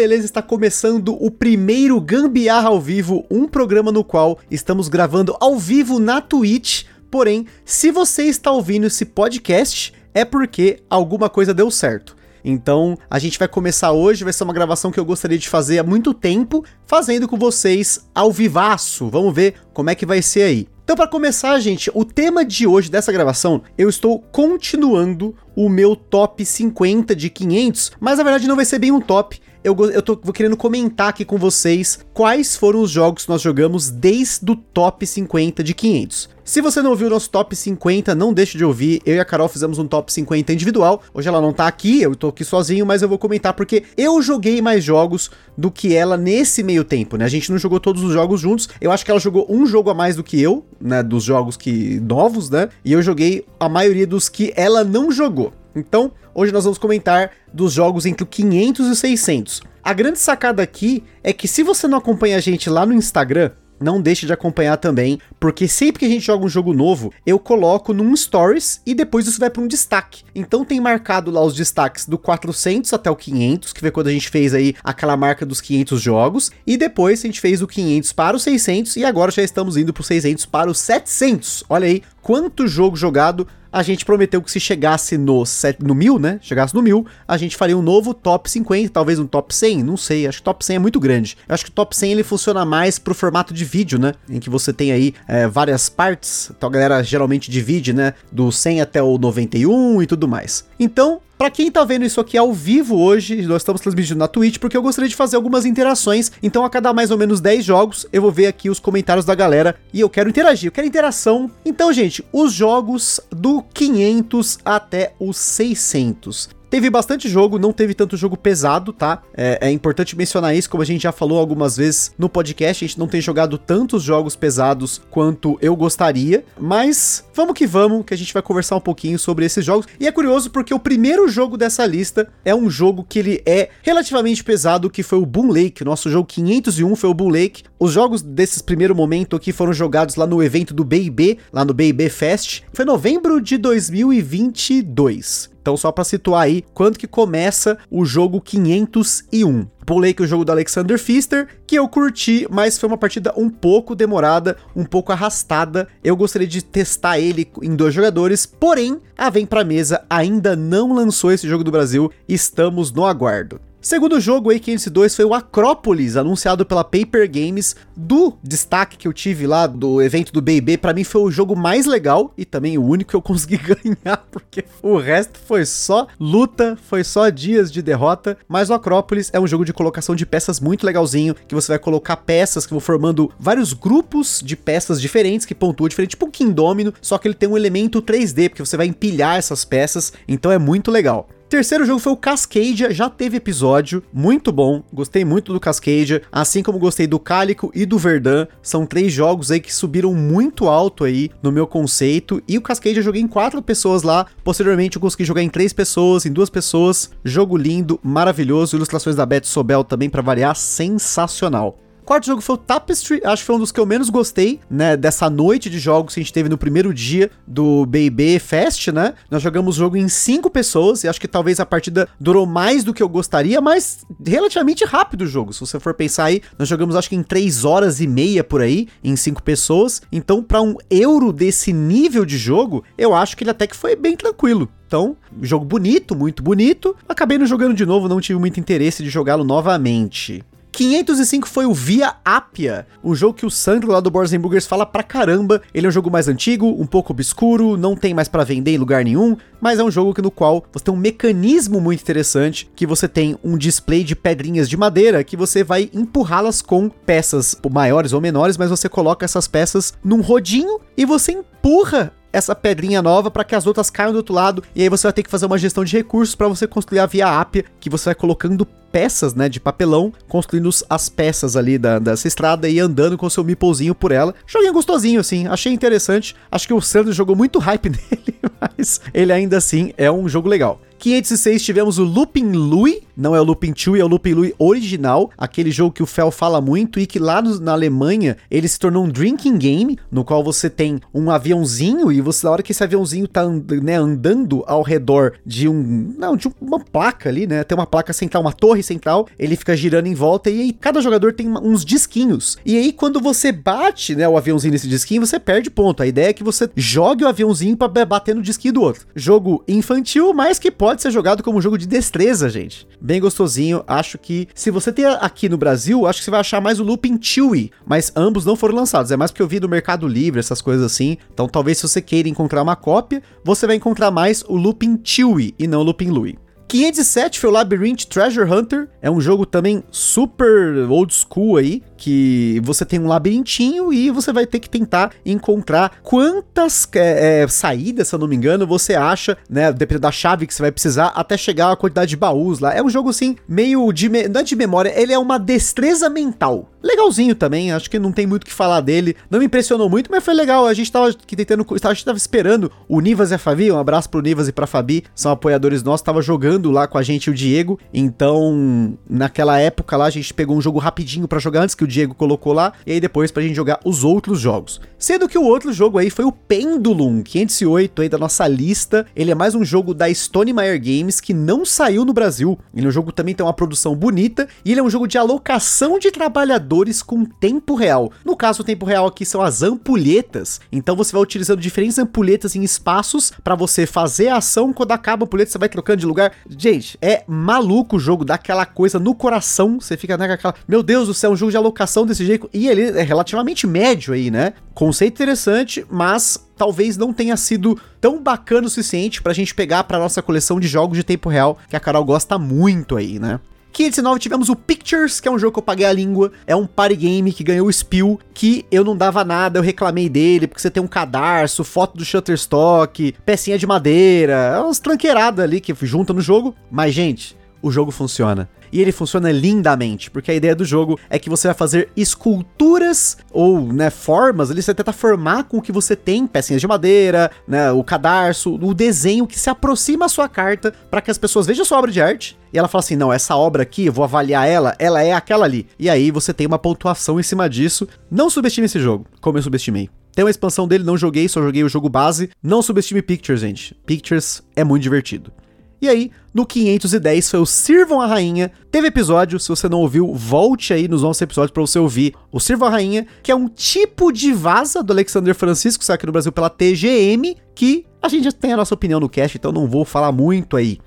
Beleza? Está começando o primeiro Gambiarra ao vivo, um programa no qual estamos gravando ao vivo na Twitch. Porém, se você está ouvindo esse podcast, é porque alguma coisa deu certo. Então, a gente vai começar hoje, vai ser uma gravação que eu gostaria de fazer há muito tempo, fazendo com vocês ao vivaço. Vamos ver como é que vai ser aí. Então, para começar, gente, o tema de hoje dessa gravação, eu estou continuando o meu top 50 de 500, mas na verdade não vai ser bem um top. Eu, eu tô vou querendo comentar aqui com vocês quais foram os jogos que nós jogamos desde o top 50 de 500. Se você não ouviu o nosso top 50, não deixe de ouvir. Eu e a Carol fizemos um top 50 individual. Hoje ela não tá aqui, eu tô aqui sozinho, mas eu vou comentar porque eu joguei mais jogos do que ela nesse meio tempo, né? A gente não jogou todos os jogos juntos. Eu acho que ela jogou um jogo a mais do que eu, né, dos jogos que novos, né? E eu joguei a maioria dos que ela não jogou. Então, hoje nós vamos comentar dos jogos entre o 500 e o 600. A grande sacada aqui é que se você não acompanha a gente lá no Instagram, não deixe de acompanhar também, porque sempre que a gente joga um jogo novo, eu coloco num stories e depois isso vai para um destaque. Então tem marcado lá os destaques do 400 até o 500, que foi quando a gente fez aí aquela marca dos 500 jogos, e depois a gente fez o 500 para o 600 e agora já estamos indo pro 600 para os 700. Olha aí quanto jogo jogado a gente prometeu que se chegasse no, set, no mil, né? Chegasse no mil, a gente faria um novo top 50, talvez um top 100, não sei. Acho que top 100 é muito grande. Eu acho que o top 100 ele funciona mais pro formato de vídeo, né? Em que você tem aí é, várias partes. Então a galera geralmente divide, né? Do 100 até o 91 e tudo mais. Então, para quem tá vendo isso aqui ao vivo hoje, nós estamos transmitindo na Twitch, porque eu gostaria de fazer algumas interações. Então, a cada mais ou menos 10 jogos, eu vou ver aqui os comentários da galera e eu quero interagir, eu quero interação. Então, gente, os jogos do 500 até os 600. Teve bastante jogo, não teve tanto jogo pesado, tá? É, é, importante mencionar isso, como a gente já falou algumas vezes no podcast, a gente não tem jogado tantos jogos pesados quanto eu gostaria, mas vamos que vamos, que a gente vai conversar um pouquinho sobre esses jogos. E é curioso porque o primeiro jogo dessa lista é um jogo que ele é relativamente pesado, que foi o Boom Lake. Nosso jogo 501 foi o Boom Lake. Os jogos desses primeiro momento aqui foram jogados lá no evento do B&B, lá no B&B Fest. Foi novembro de 2022. Então, só para situar aí, quando que começa o jogo 501. Pulei que o jogo do Alexander Pfister, que eu curti, mas foi uma partida um pouco demorada, um pouco arrastada. Eu gostaria de testar ele em dois jogadores, porém, a Vem Pra Mesa ainda não lançou esse jogo do Brasil, estamos no aguardo. Segundo jogo aí, 502 foi o Acrópolis, anunciado pela Paper Games. Do destaque que eu tive lá do evento do BB, para mim foi o jogo mais legal e também o único que eu consegui ganhar, porque o resto foi só luta, foi só dias de derrota. Mas o Acrópolis é um jogo de colocação de peças muito legalzinho, que você vai colocar peças que vão formando vários grupos de peças diferentes, que pontuam diferente, tipo um Kingdomino, só que ele tem um elemento 3D, porque você vai empilhar essas peças, então é muito legal. Terceiro jogo foi o Cascadia, já teve episódio, muito bom, gostei muito do Cascadia, assim como gostei do Cálico e do Verdun, são três jogos aí que subiram muito alto aí no meu conceito, e o Cascadia eu joguei em quatro pessoas lá, posteriormente eu consegui jogar em três pessoas, em duas pessoas, jogo lindo, maravilhoso, ilustrações da Beth Sobel também para variar, sensacional quarto jogo foi o Tapestry, acho que foi um dos que eu menos gostei, né, dessa noite de jogos que a gente teve no primeiro dia do BB Fest, né? Nós jogamos o jogo em cinco pessoas e acho que talvez a partida durou mais do que eu gostaria, mas relativamente rápido o jogo. Se você for pensar aí, nós jogamos acho que em três horas e meia por aí, em cinco pessoas. Então, para um euro desse nível de jogo, eu acho que ele até que foi bem tranquilo. Então, jogo bonito, muito bonito. Acabei não jogando de novo, não tive muito interesse de jogá-lo novamente. 505 foi o Via Appia, um jogo que o Sandro lá do Boards Burgers fala pra caramba. Ele é um jogo mais antigo, um pouco obscuro, não tem mais para vender em lugar nenhum, mas é um jogo que, no qual você tem um mecanismo muito interessante, que você tem um display de pedrinhas de madeira que você vai empurrá-las com peças maiores ou menores, mas você coloca essas peças num rodinho e você empurra essa pedrinha nova para que as outras caiam do outro lado. E aí você vai ter que fazer uma gestão de recursos para você construir a via ápia, que você vai colocando peças, né, de papelão, construindo as peças ali da, dessa estrada e andando com o seu meeplezinho por ela. Joguinho gostosinho, assim, achei interessante. Acho que o Sandro jogou muito hype nele, mas ele ainda assim é um jogo legal. 506 tivemos o Looping Louie, não é o Looping 2, é o Looping Louie original, aquele jogo que o Fel fala muito e que lá no, na Alemanha ele se tornou um drinking game, no qual você tem um aviãozinho e você na hora que esse aviãozinho tá né, andando ao redor de um, não, de uma placa ali, né, tem uma placa central, uma torre central, ele fica girando em volta e aí cada jogador tem uns disquinhos. E aí quando você bate, né, o aviãozinho nesse disquinho, você perde ponto. A ideia é que você jogue o aviãozinho para bater no disquinho do outro. Jogo infantil, mas que pode pode ser jogado como um jogo de destreza, gente. Bem gostosinho. Acho que se você tem aqui no Brasil, acho que você vai achar mais o Looping Chewy, mas ambos não foram lançados. É mais porque eu vi no Mercado Livre essas coisas assim. Então talvez se você queira encontrar uma cópia, você vai encontrar mais o Looping Chewy e não o Looping Louie. 507 foi o Labyrinth Treasure Hunter. É um jogo também super old school aí, que você tem um labirintinho e você vai ter que tentar encontrar quantas é, é, saídas, se eu não me engano, você acha, né? Dependendo da chave que você vai precisar, até chegar a quantidade de baús lá. É um jogo assim, meio de. Não é de memória, ele é uma destreza mental. Legalzinho também, acho que não tem muito o que falar dele. Não me impressionou muito, mas foi legal. A gente tava tentando. A gente tava esperando o Nivas e a Fabi. Um abraço pro Nivas e pra Fabi, são apoiadores nossos. Tava jogando lá com a gente o Diego. Então, naquela época lá, a gente pegou um jogo rapidinho para jogar antes que o Diego colocou lá, e aí depois pra gente jogar os outros jogos. Sendo que o outro jogo aí foi o Pendulum 508 aí da nossa lista. Ele é mais um jogo da Stone Meyer Games que não saiu no Brasil. Ele é um jogo também tem uma produção bonita e ele é um jogo de alocação de trabalhadores com tempo real. No caso, o tempo real aqui são as ampulhetas. Então você vai utilizando diferentes ampulhetas em espaços para você fazer a ação. Quando acaba a ampulheta, você vai trocando de lugar. Gente, é maluco o jogo, dá aquela coisa no coração. Você fica naquela, meu Deus do céu, um jogo de alocação alocação desse jeito. E ele é relativamente médio aí, né? Conceito interessante, mas talvez não tenha sido tão bacana o suficiente pra gente pegar pra nossa coleção de jogos de tempo real, que a Carol gosta muito aí, né? 509 tivemos o Pictures, que é um jogo que eu paguei a língua. É um party game que ganhou o Spill, que eu não dava nada, eu reclamei dele, porque você tem um cadarço, foto do Shutterstock, pecinha de madeira, é umas tranqueiradas ali que junta no jogo. Mas, gente, o jogo funciona e ele funciona lindamente, porque a ideia do jogo é que você vai fazer esculturas ou, né, formas, ali você tenta formar com o que você tem, pecinhas de madeira, né, o cadarço, o desenho que se aproxima à sua carta para que as pessoas vejam a sua obra de arte e ela fala assim: "Não, essa obra aqui, eu vou avaliar ela, ela é aquela ali". E aí você tem uma pontuação em cima disso. Não subestime esse jogo, como eu subestimei. Tem uma expansão dele, não joguei, só joguei o jogo base. Não subestime Pictures, gente. Pictures é muito divertido. E aí, no 510 foi o Sirvam a Rainha. Teve episódio, se você não ouviu, volte aí nos nossos episódios para você ouvir o Sirvam a Rainha, que é um tipo de vaza do Alexander Francisco, sai aqui no Brasil pela TGM, que a gente já tem a nossa opinião no cast, então não vou falar muito aí.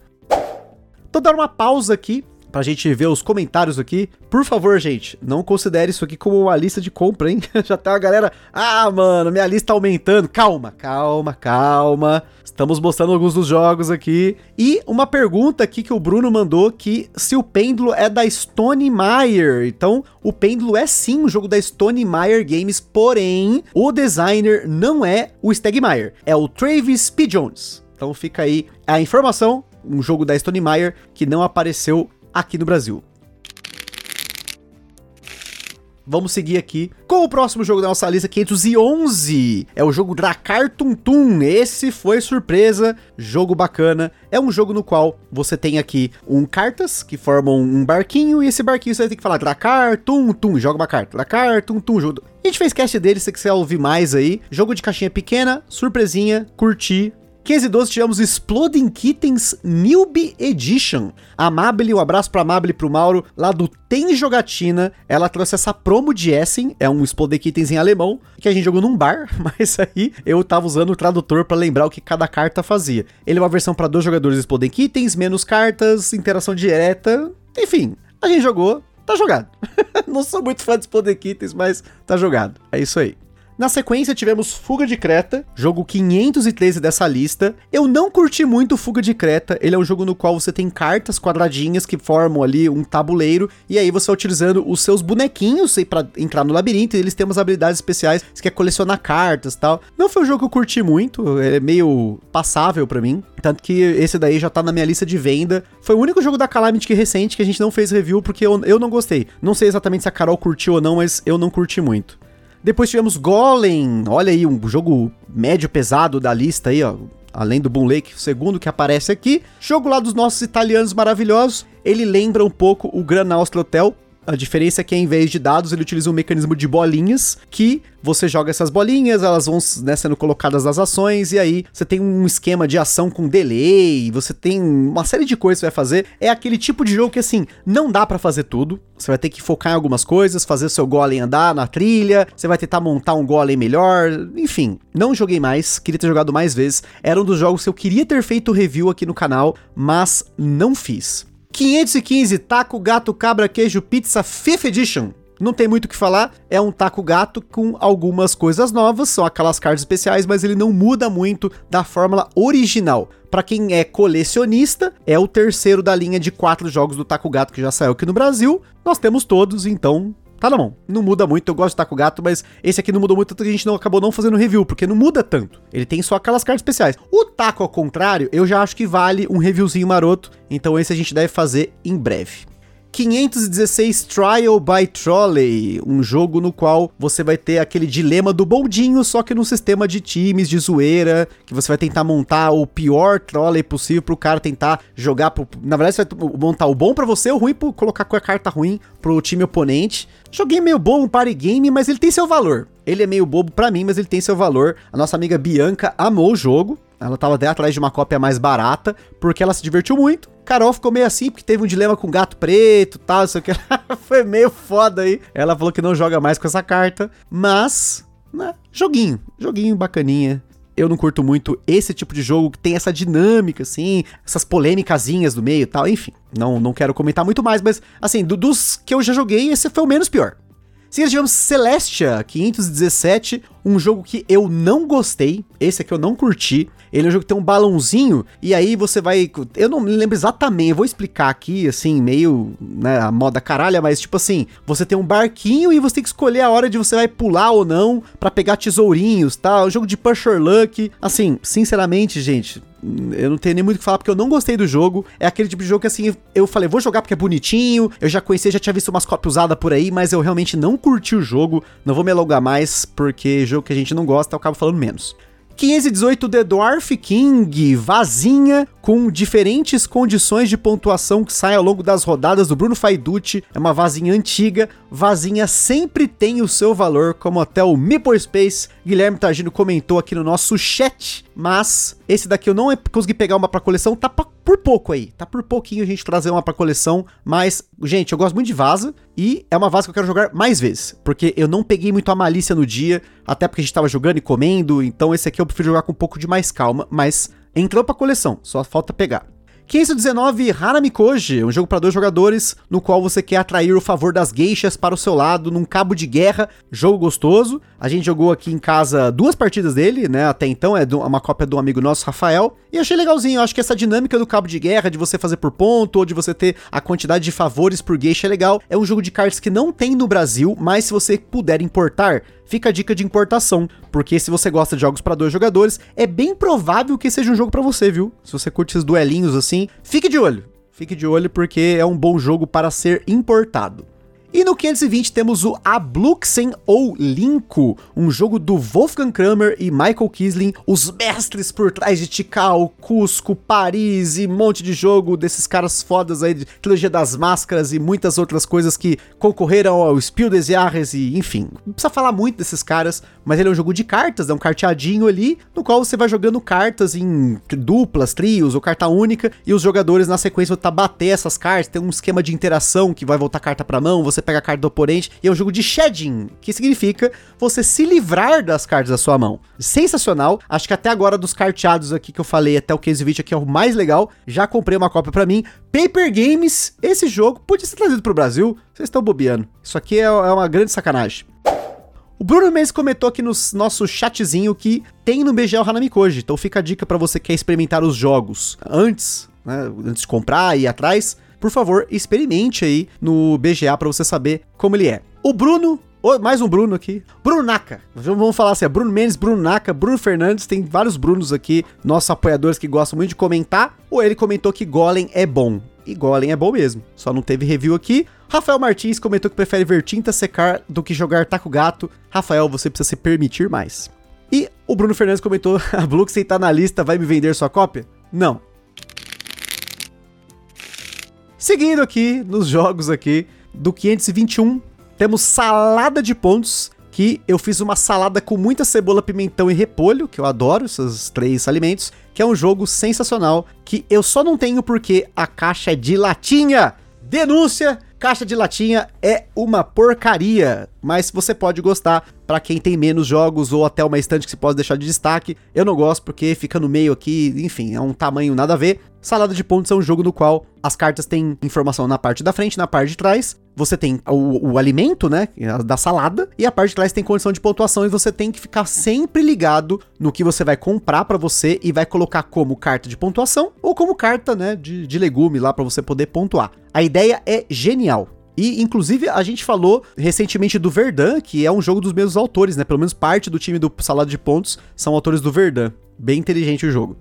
Tô dando uma pausa aqui pra gente ver os comentários aqui. Por favor, gente, não considere isso aqui como uma lista de compra, hein? Já tá a galera, ah, mano, minha lista tá aumentando. Calma, calma, calma. Estamos mostrando alguns dos jogos aqui. E uma pergunta aqui que o Bruno mandou que se o pêndulo é da Stone Meyer. Então, o pêndulo é sim um jogo da Stone Meyer Games, porém, o designer não é o Stegmaier, é o Travis P. Jones. Então fica aí a informação, um jogo da Stone Meyer que não apareceu aqui no Brasil. Vamos seguir aqui com o próximo jogo da nossa lista, 511. É o jogo Dracar Tum Tum. Esse foi surpresa, jogo bacana. É um jogo no qual você tem aqui um cartas que formam um barquinho e esse barquinho você ter que falar Dracar Tum Tum, joga uma carta. Dracar Tum Tum, jogo. A gente fez cast dele, se você quiser ouvir mais aí. Jogo de caixinha pequena, surpresinha, curti, 15 e 12 tivemos Exploding Kittens Newbie Edition. A um abraço pra e pro Mauro, lá do Tem Jogatina. Ela trouxe essa promo de Essen, é um Exploding Kittens em alemão, que a gente jogou num bar, mas aí eu tava usando o tradutor para lembrar o que cada carta fazia. Ele é uma versão para dois jogadores Exploding Kittens, menos cartas, interação direta, enfim. A gente jogou, tá jogado. Não sou muito fã de Exploding Kittens, mas tá jogado. É isso aí. Na sequência tivemos Fuga de Creta, jogo 513 dessa lista. Eu não curti muito Fuga de Creta, ele é um jogo no qual você tem cartas quadradinhas que formam ali um tabuleiro e aí você vai utilizando os seus bonequinhos para entrar no labirinto e eles têm umas habilidades especiais, você quer colecionar cartas, tal. Não foi um jogo que eu curti muito, é meio passável para mim, tanto que esse daí já tá na minha lista de venda. Foi o único jogo da Calamity recente que a gente não fez review porque eu, eu não gostei. Não sei exatamente se a Carol curtiu ou não, mas eu não curti muito. Depois tivemos Golem, olha aí, um jogo médio pesado da lista aí, ó. Além do Boom Lake, segundo que aparece aqui. Jogo lá dos nossos italianos maravilhosos. Ele lembra um pouco o Gran Austria Hotel, a diferença é que, em vez de dados, ele utiliza um mecanismo de bolinhas que você joga essas bolinhas, elas vão né, sendo colocadas nas ações, e aí você tem um esquema de ação com delay, você tem uma série de coisas que você vai fazer. É aquele tipo de jogo que, assim, não dá para fazer tudo. Você vai ter que focar em algumas coisas, fazer seu golem andar na trilha, você vai tentar montar um golem melhor, enfim. Não joguei mais, queria ter jogado mais vezes. Era um dos jogos que eu queria ter feito review aqui no canal, mas não fiz. 515 Taco Gato Cabra Queijo Pizza Fifth Edition. Não tem muito o que falar, é um taco gato com algumas coisas novas, são aquelas cartas especiais, mas ele não muda muito da fórmula original. Para quem é colecionista, é o terceiro da linha de quatro jogos do Taco Gato que já saiu aqui no Brasil. Nós temos todos, então tá na mão. Não muda muito, eu gosto de Taco Gato, mas esse aqui não mudou muito, tanto que a gente não acabou não fazendo review, porque não muda tanto. Ele tem só aquelas cartas especiais. O Taco, ao contrário, eu já acho que vale um reviewzinho maroto, então esse a gente deve fazer em breve. 516 Trial by Trolley, um jogo no qual você vai ter aquele dilema do bondinho, só que num sistema de times, de zoeira, que você vai tentar montar o pior trolley possível pro cara tentar jogar pro... Na verdade, você vai montar o bom para você, o ruim pro colocar com a carta ruim pro time oponente. Joguei meio bobo, um party game, mas ele tem seu valor. Ele é meio bobo para mim, mas ele tem seu valor. A nossa amiga Bianca amou o jogo. Ela tava até atrás de uma cópia mais barata, porque ela se divertiu muito. Carol ficou meio assim, porque teve um dilema com gato preto tal, não sei o que. Foi meio foda aí. Ela falou que não joga mais com essa carta. Mas, né, joguinho. Joguinho bacaninha. Eu não curto muito esse tipo de jogo que tem essa dinâmica, assim, essas polêmicazinhas do meio e tal. Enfim, não, não quero comentar muito mais, mas, assim, do, dos que eu já joguei, esse foi o menos pior. Seguida tivemos Celestia 517, um jogo que eu não gostei, esse aqui eu não curti. Ele é um jogo que tem um balãozinho, e aí você vai. Eu não me lembro exatamente, eu vou explicar aqui, assim, meio, né, a moda caralha, mas tipo assim, você tem um barquinho e você tem que escolher a hora de você vai pular ou não para pegar tesourinhos, tá? É um jogo de pusher luck. Assim, sinceramente, gente, eu não tenho nem muito o que falar porque eu não gostei do jogo. É aquele tipo de jogo que assim, eu falei, vou jogar porque é bonitinho. Eu já conhecia, já tinha visto umas cópias usadas por aí, mas eu realmente não curti o jogo. Não vou me alongar mais porque jogo que a gente não gosta, eu acabo falando menos. 518 The Dwarf King, vazinha com diferentes condições de pontuação que sai ao longo das rodadas do Bruno Faiducci. É uma vazinha antiga, vazinha sempre tem o seu valor, como até o Meeple Space Guilherme Targino comentou aqui no nosso chat. Mas esse daqui eu não consegui pegar uma pra coleção, tá por pouco aí, tá por pouquinho a gente trazer uma pra coleção, mas, gente, eu gosto muito de vaza e é uma vaza que eu quero jogar mais vezes, porque eu não peguei muito a malícia no dia, até porque a gente tava jogando e comendo, então esse aqui eu prefiro jogar com um pouco de mais calma, mas Entrou pra coleção, só falta pegar. 519 Haramikoji, um jogo para dois jogadores, no qual você quer atrair o favor das geixas para o seu lado num cabo de guerra, jogo gostoso. A gente jogou aqui em casa duas partidas dele, né? Até então é uma cópia do amigo nosso, Rafael, e achei legalzinho. Acho que essa dinâmica do cabo de guerra, de você fazer por ponto, ou de você ter a quantidade de favores por geisha é legal. É um jogo de cartas que não tem no Brasil, mas se você puder importar, fica a dica de importação, porque se você gosta de jogos para dois jogadores, é bem provável que seja um jogo para você, viu? Se você curte esses duelinhos assim, fique de olho. Fique de olho porque é um bom jogo para ser importado. E no 520 temos o Abluxen ou Linko, um jogo do Wolfgang Kramer e Michael Kisling, os mestres por trás de Tikal, Cusco, Paris e um monte de jogo desses caras fodas aí de Trilogia das Máscaras e muitas outras coisas que concorreram ao Spiel des Jahres e enfim. Não precisa falar muito desses caras, mas ele é um jogo de cartas, é um carteadinho ali, no qual você vai jogando cartas em duplas, trios ou carta única e os jogadores na sequência vão tá bater essas cartas, tem um esquema de interação que vai voltar carta para mão, você pega a carta do oponente, e é um jogo de shedding, que significa você se livrar das cartas da sua mão. Sensacional, acho que até agora dos carteados aqui que eu falei, até o case 20 aqui é o mais legal, já comprei uma cópia para mim. Paper Games, esse jogo podia ser trazido pro Brasil, vocês estão bobeando. Isso aqui é, é uma grande sacanagem. O Bruno Mendes comentou aqui no nosso chatzinho que tem no BGL Hanami Koji, então fica a dica para você que quer experimentar os jogos antes, né, antes de comprar e ir atrás, por favor, experimente aí no BGA para você saber como ele é. O Bruno mais um Bruno aqui. Bruno Naka. Vamos falar assim: é Bruno Mendes, Bruno Naka, Bruno Fernandes. Tem vários Brunos aqui, nossos apoiadores que gostam muito de comentar. Ou ele comentou que Golem é bom. E Golem é bom mesmo. Só não teve review aqui. Rafael Martins comentou que prefere ver tinta secar do que jogar taco gato. Rafael, você precisa se permitir mais. E o Bruno Fernandes comentou: a Bluxen tá na lista, vai me vender sua cópia? Não. Seguindo aqui nos jogos aqui do 521, temos salada de pontos, que eu fiz uma salada com muita cebola, pimentão e repolho, que eu adoro esses três alimentos, que é um jogo sensacional, que eu só não tenho porque a caixa é de latinha. Denúncia! Caixa de latinha é uma porcaria, mas você pode gostar para quem tem menos jogos ou até uma estante que se pode deixar de destaque. Eu não gosto porque fica no meio aqui, enfim, é um tamanho nada a ver. Salada de pontos é um jogo no qual as cartas têm informação na parte da frente, na parte de trás. Você tem o, o alimento, né, da salada, e a parte de trás tem condição de pontuação e você tem que ficar sempre ligado no que você vai comprar para você e vai colocar como carta de pontuação ou como carta, né, de, de legume lá para você poder pontuar. A ideia é genial. E, inclusive, a gente falou recentemente do Verdun, que é um jogo dos mesmos autores, né? Pelo menos parte do time do Salado de Pontos são autores do Verdun. Bem inteligente o jogo.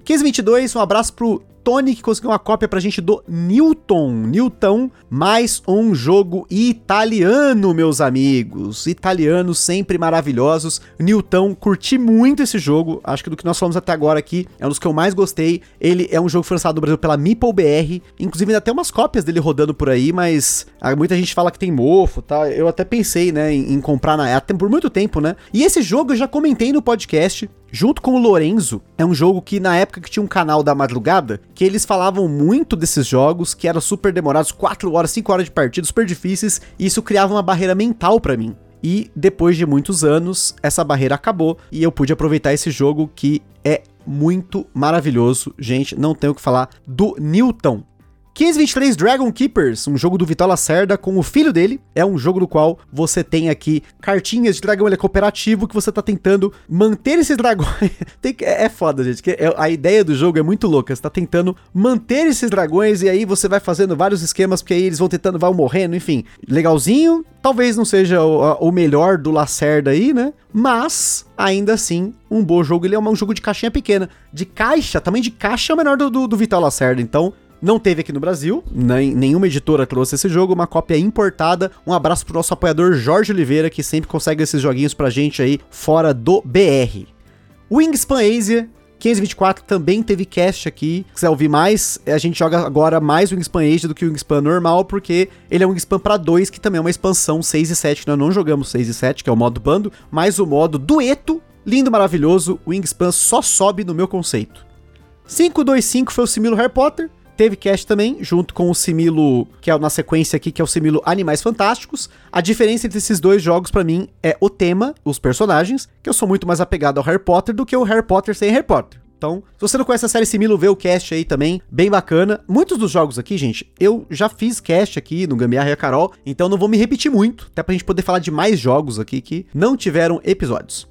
1522, um abraço pro Tony, que conseguiu uma cópia pra gente do Newton. Newton, mais um jogo italiano, meus amigos. Italianos sempre maravilhosos. Newton, curti muito esse jogo. Acho que do que nós falamos até agora aqui, é um dos que eu mais gostei. Ele é um jogo que foi lançado no Brasil pela Meeple BR. Inclusive, ainda tem umas cópias dele rodando por aí, mas ah, muita gente fala que tem mofo, tá? Eu até pensei, né, em, em comprar na por muito tempo, né? E esse jogo eu já comentei no podcast junto com o Lorenzo, é um jogo que na época que tinha um canal da madrugada, que eles falavam muito desses jogos, que eram super demorados, 4 horas, 5 horas de partida, super difíceis, e isso criava uma barreira mental para mim. E depois de muitos anos, essa barreira acabou e eu pude aproveitar esse jogo que é muito maravilhoso. Gente, não tenho o que falar do Newton. 1523 Dragon Keepers, um jogo do Vitor Lacerda com o filho dele. É um jogo no qual você tem aqui cartinhas de dragão, ele é cooperativo, que você tá tentando manter esses dragões. tem, é, é foda, gente, que é, a ideia do jogo é muito louca. Você tá tentando manter esses dragões e aí você vai fazendo vários esquemas, porque aí eles vão tentando, vão morrendo, enfim. Legalzinho, talvez não seja o, o melhor do Lacerda aí, né? Mas, ainda assim, um bom jogo. Ele é um jogo de caixinha pequena. De caixa, também de caixa é o menor do, do, do Vital Lacerda. Então, não teve aqui no Brasil, nem, nenhuma editora trouxe esse jogo, uma cópia importada. Um abraço pro nosso apoiador Jorge Oliveira, que sempre consegue esses joguinhos pra gente aí fora do BR. Wingspan Asia 524 também teve cast aqui. Se quiser ouvir mais, a gente joga agora mais Wingspan Asia do que o Wingspan normal, porque ele é um Wingspan para 2, que também é uma expansão 6 e 7, que nós não jogamos 6 e 7, que é o modo bando, mas o modo dueto, lindo, maravilhoso, o Wingspan só sobe no meu conceito. 525 foi o Similo Harry Potter, Teve cast também, junto com o Similo, que é na sequência aqui, que é o Similo Animais Fantásticos. A diferença entre esses dois jogos, para mim, é o tema, os personagens, que eu sou muito mais apegado ao Harry Potter do que o Harry Potter sem Harry Potter. Então, se você não conhece a série Similo, vê o cast aí também, bem bacana. Muitos dos jogos aqui, gente, eu já fiz cast aqui no Gambiarra e a Carol, então não vou me repetir muito, até pra gente poder falar de mais jogos aqui que não tiveram episódios.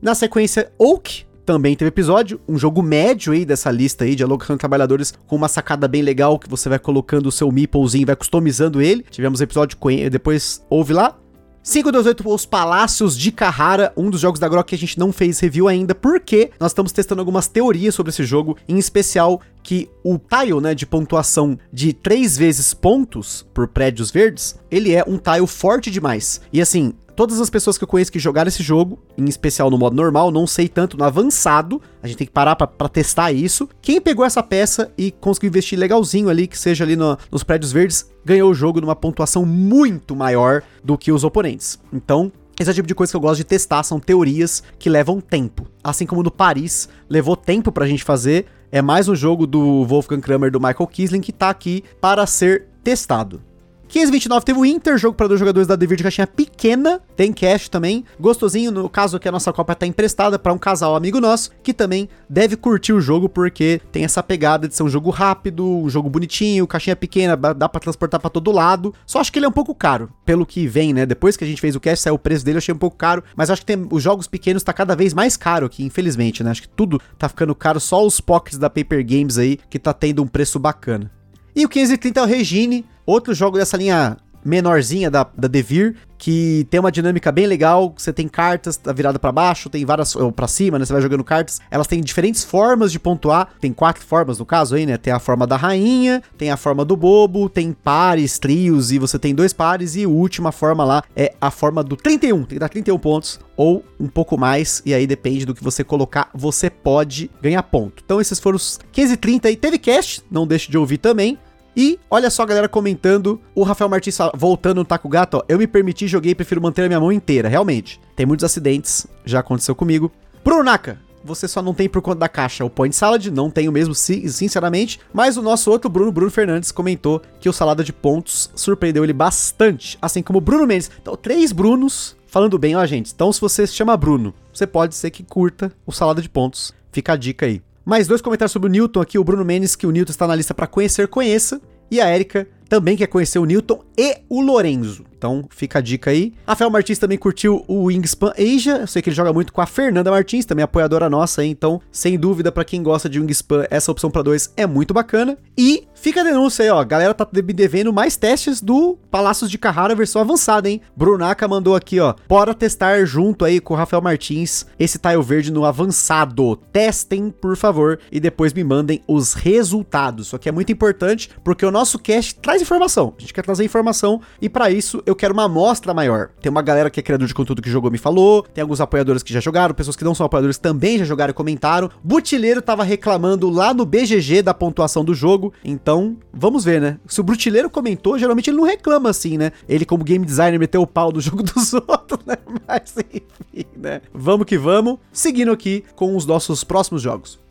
Na sequência, Oak, também teve episódio, um jogo médio aí dessa lista aí de alocação de trabalhadores com uma sacada bem legal que você vai colocando o seu meeplezinho, vai customizando ele. Tivemos episódio com ele, depois ouve lá. 528 Os Palácios de Carrara, um dos jogos da Grok que a gente não fez review ainda, porque nós estamos testando algumas teorias sobre esse jogo, em especial que o tile, né, de pontuação de 3 vezes pontos por prédios verdes, ele é um tile forte demais. E assim, todas as pessoas que eu conheço que jogaram esse jogo, em especial no modo normal, não sei tanto no avançado, a gente tem que parar para testar isso. Quem pegou essa peça e conseguiu investir legalzinho ali, que seja ali no, nos prédios verdes, ganhou o jogo numa pontuação muito maior do que os oponentes. Então, esse é o tipo de coisa que eu gosto de testar, são teorias que levam tempo. Assim como no Paris levou tempo pra gente fazer, é mais um jogo do Wolfgang Kramer do Michael Kisling que tá aqui para ser testado. 529 teve o Inter, jogo para dois jogadores da Devir de caixinha pequena, tem cash também, gostosinho, no caso que a nossa Copa tá emprestada para um casal amigo nosso, que também deve curtir o jogo, porque tem essa pegada de ser um jogo rápido, um jogo bonitinho, caixinha pequena, dá para transportar para todo lado, só acho que ele é um pouco caro, pelo que vem, né, depois que a gente fez o cast, saiu o preço dele, eu achei um pouco caro, mas acho que tem, os jogos pequenos tá cada vez mais caro aqui, infelizmente, né, acho que tudo tá ficando caro, só os pockets da Paper Games aí, que tá tendo um preço bacana. E o 530 é o Regine, outro jogo dessa linha menorzinha da, da Devir, que tem uma dinâmica bem legal. Você tem cartas tá virada para baixo, tem várias ou para cima, né? Você vai jogando cartas. Elas têm diferentes formas de pontuar. Tem quatro formas no caso aí, né? Tem a forma da rainha, tem a forma do bobo, tem pares, trios e você tem dois pares e a última forma lá é a forma do 31. Tem que dar 31 pontos ou um pouco mais e aí depende do que você colocar, você pode ganhar ponto. Então esses foram os 15 e 30 aí. Teve cast, não deixe de ouvir também. E olha só a galera comentando, o Rafael Martins voltando no Taco Gato, ó, eu me permiti, joguei, prefiro manter a minha mão inteira, realmente. Tem muitos acidentes, já aconteceu comigo. Bruno Naka, você só não tem por conta da caixa o Point Salad, não tenho mesmo, sinceramente, mas o nosso outro Bruno, Bruno Fernandes, comentou que o Salada de Pontos surpreendeu ele bastante, assim como o Bruno Mendes. Então, três Brunos falando bem, ó, gente. Então, se você se chama Bruno, você pode ser que curta o Salada de Pontos. Fica a dica aí. Mais dois comentários sobre o Newton aqui. O Bruno Mendes, que o Newton está na lista para conhecer, conheça. E a Erika também quer conhecer o Newton e o Lorenzo. Então fica a dica aí. Rafael Martins também curtiu o Wingspan Asia. Eu sei que ele joga muito com a Fernanda Martins, também apoiadora nossa, aí. Então, sem dúvida, para quem gosta de Wingspan, essa opção para dois é muito bacana. E fica a denúncia aí, ó. A galera tá me devendo mais testes do Palácios de Carrara versão avançada, hein? Brunaca mandou aqui, ó. Bora testar junto aí com o Rafael Martins esse tile verde no avançado. Testem, por favor, e depois me mandem os resultados. Isso aqui é muito importante porque o nosso cast traz informação. A gente quer trazer informação e para isso eu eu quero uma amostra maior. Tem uma galera que é criador de conteúdo que jogou me falou, tem alguns apoiadores que já jogaram, pessoas que não são apoiadores também já jogaram e comentaram. Butileiro tava reclamando lá no BGG da pontuação do jogo, então vamos ver, né? Se o Brutileiro comentou, geralmente ele não reclama assim, né? Ele como game designer meteu o pau do jogo dos outros, né? Mas enfim, né? Vamos que vamos. Seguindo aqui com os nossos próximos jogos.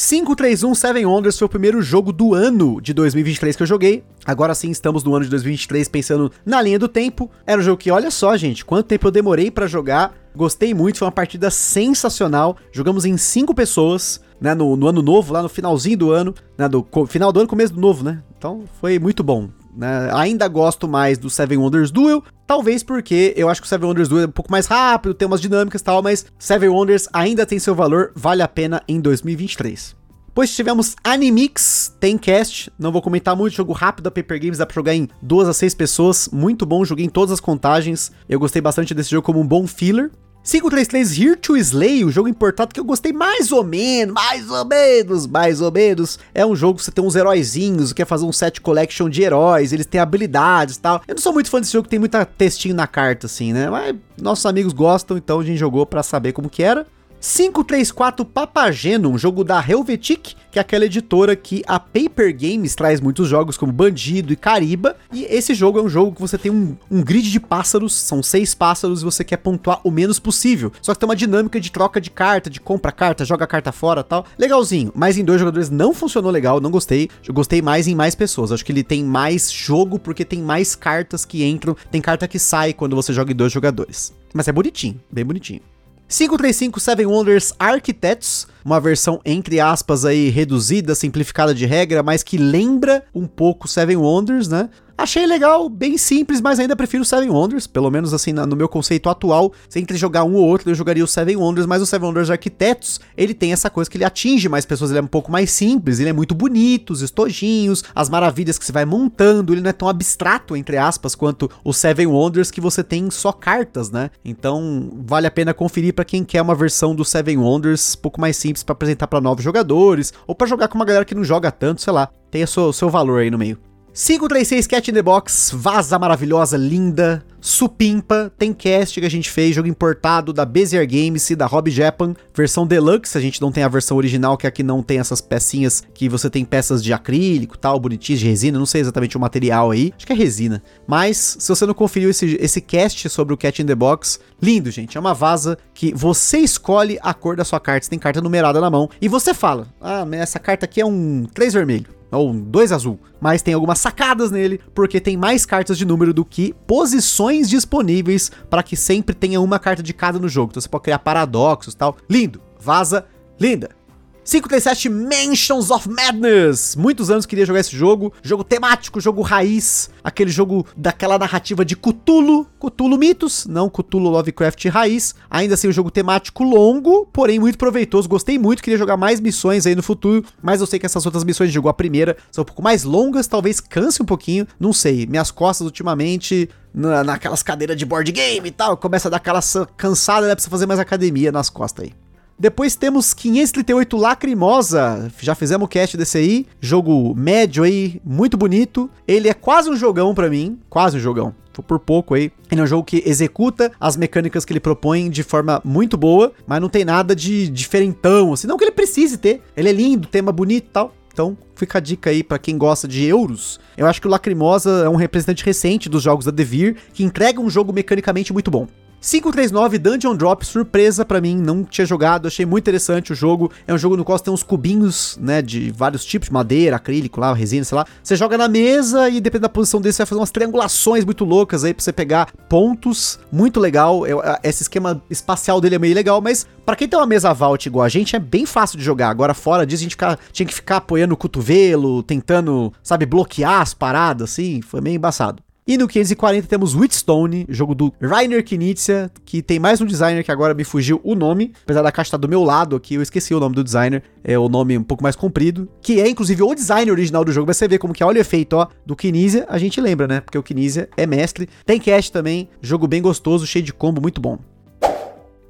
531 Seven Wonders foi o primeiro jogo do ano de 2023 que eu joguei. Agora sim, estamos no ano de 2023 pensando na linha do tempo. Era um jogo que, olha só, gente, quanto tempo eu demorei para jogar. Gostei muito, foi uma partida sensacional. Jogamos em cinco pessoas, né, no, no, ano novo, lá no finalzinho do ano, né, do final do ano, começo do novo, né? Então foi muito bom. Né? Ainda gosto mais do Seven Wonders Duel, talvez porque eu acho que o Seven Wonders Duel é um pouco mais rápido, tem umas dinâmicas e tal, mas Seven Wonders ainda tem seu valor, vale a pena em 2023. Depois tivemos Animix, tem cast, não vou comentar muito, jogo rápido da Paper Games, dá pra jogar em duas a seis pessoas, muito bom, joguei em todas as contagens, eu gostei bastante desse jogo como um bom filler. 533 Here to Slay, o jogo importado que eu gostei mais ou menos, mais ou menos, mais ou menos. É um jogo que você tem uns heróizinhos, quer fazer um set collection de heróis, eles têm habilidades e tal. Eu não sou muito fã desse jogo, tem muita textinho na carta, assim, né? Mas nossos amigos gostam, então a gente jogou para saber como que era. 534 Papageno, um jogo da Helvetic, que é aquela editora que a Paper Games traz muitos jogos como Bandido e Cariba. E esse jogo é um jogo que você tem um, um grid de pássaros, são seis pássaros e você quer pontuar o menos possível. Só que tem uma dinâmica de troca de carta, de compra carta, joga carta fora tal. Legalzinho, mas em dois jogadores não funcionou legal, não gostei. Eu gostei mais em mais pessoas. Acho que ele tem mais jogo porque tem mais cartas que entram, tem carta que sai quando você joga em dois jogadores. Mas é bonitinho, bem bonitinho. 535 Seven Wonders Architects, uma versão entre aspas aí reduzida, simplificada de regra, mas que lembra um pouco Seven Wonders, né? Achei legal, bem simples, mas ainda prefiro Seven Wonders, pelo menos assim no meu conceito atual. Se entre jogar um ou outro, eu jogaria o Seven Wonders, mas o Seven Wonders Arquitetos, ele tem essa coisa que ele atinge mais pessoas, ele é um pouco mais simples, ele é muito bonito, os estojinhos, as maravilhas que você vai montando, ele não é tão abstrato, entre aspas, quanto o Seven Wonders que você tem só cartas, né? Então, vale a pena conferir para quem quer uma versão do Seven Wonders um pouco mais simples para apresentar para novos jogadores, ou para jogar com uma galera que não joga tanto, sei lá, tem o seu, seu valor aí no meio. 536 Cat in the Box, vaza maravilhosa, linda, supimpa, tem cast que a gente fez, jogo importado da Bezier Games e da Hobby Japan, versão deluxe, a gente não tem a versão original, que aqui não tem essas pecinhas, que você tem peças de acrílico, tal, bonitinhas, de resina, não sei exatamente o material aí, acho que é resina. Mas, se você não conferiu esse, esse cast sobre o Cat in the Box, lindo, gente, é uma vaza que você escolhe a cor da sua carta, você tem carta numerada na mão, e você fala, ah, essa carta aqui é um 3 vermelho. Ou 2 azul. Mas tem algumas sacadas nele, porque tem mais cartas de número do que posições disponíveis para que sempre tenha uma carta de cada no jogo. Então você pode criar paradoxos tal. Lindo, vaza, linda. 537 Mansions of Madness. Muitos anos queria jogar esse jogo. Jogo temático, jogo raiz. Aquele jogo daquela narrativa de Cthulhu. Cthulhu Mitos, não Cthulhu Lovecraft raiz. Ainda assim, um jogo temático longo, porém muito proveitoso. Gostei muito, queria jogar mais missões aí no futuro. Mas eu sei que essas outras missões de jogo a primeira são um pouco mais longas. Talvez canse um pouquinho. Não sei. Minhas costas ultimamente na, naquelas cadeiras de board game e tal, começa a dar aquela cansada, né? Precisa fazer mais academia nas costas aí. Depois temos 538 Lacrimosa, já fizemos o cast desse aí, jogo médio aí, muito bonito. Ele é quase um jogão para mim, quase um jogão. Por pouco aí. Ele é um jogo que executa as mecânicas que ele propõe de forma muito boa, mas não tem nada de diferentão, assim, não que ele precise ter. Ele é lindo, tema bonito e tal. Então, fica a dica aí para quem gosta de euros. Eu acho que o Lacrimosa é um representante recente dos jogos da Devir, que entrega um jogo mecanicamente muito bom. 539 Dungeon Drop, surpresa para mim, não tinha jogado, achei muito interessante o jogo. É um jogo no qual tem uns cubinhos, né, de vários tipos, madeira, acrílico lá, resina, sei lá. Você joga na mesa e dependendo da posição dele, você vai fazer umas triangulações muito loucas aí pra você pegar pontos. Muito legal. Esse esquema espacial dele é meio legal, mas para quem tem uma mesa vault igual a gente, é bem fácil de jogar. Agora, fora disso, a gente fica, tinha que ficar apoiando o cotovelo, tentando, sabe, bloquear as paradas, assim. Foi meio embaçado. E no 540 temos Wheatstone, jogo do Rainer Knizia, que tem mais um designer que agora me fugiu o nome, apesar da caixa estar do meu lado aqui, eu esqueci o nome do designer, é o nome um pouco mais comprido, que é inclusive o design original do jogo, você vê como que olha o efeito, ó, do Knizia, a gente lembra, né, porque o Knizia é mestre, tem cast também, jogo bem gostoso, cheio de combo, muito bom.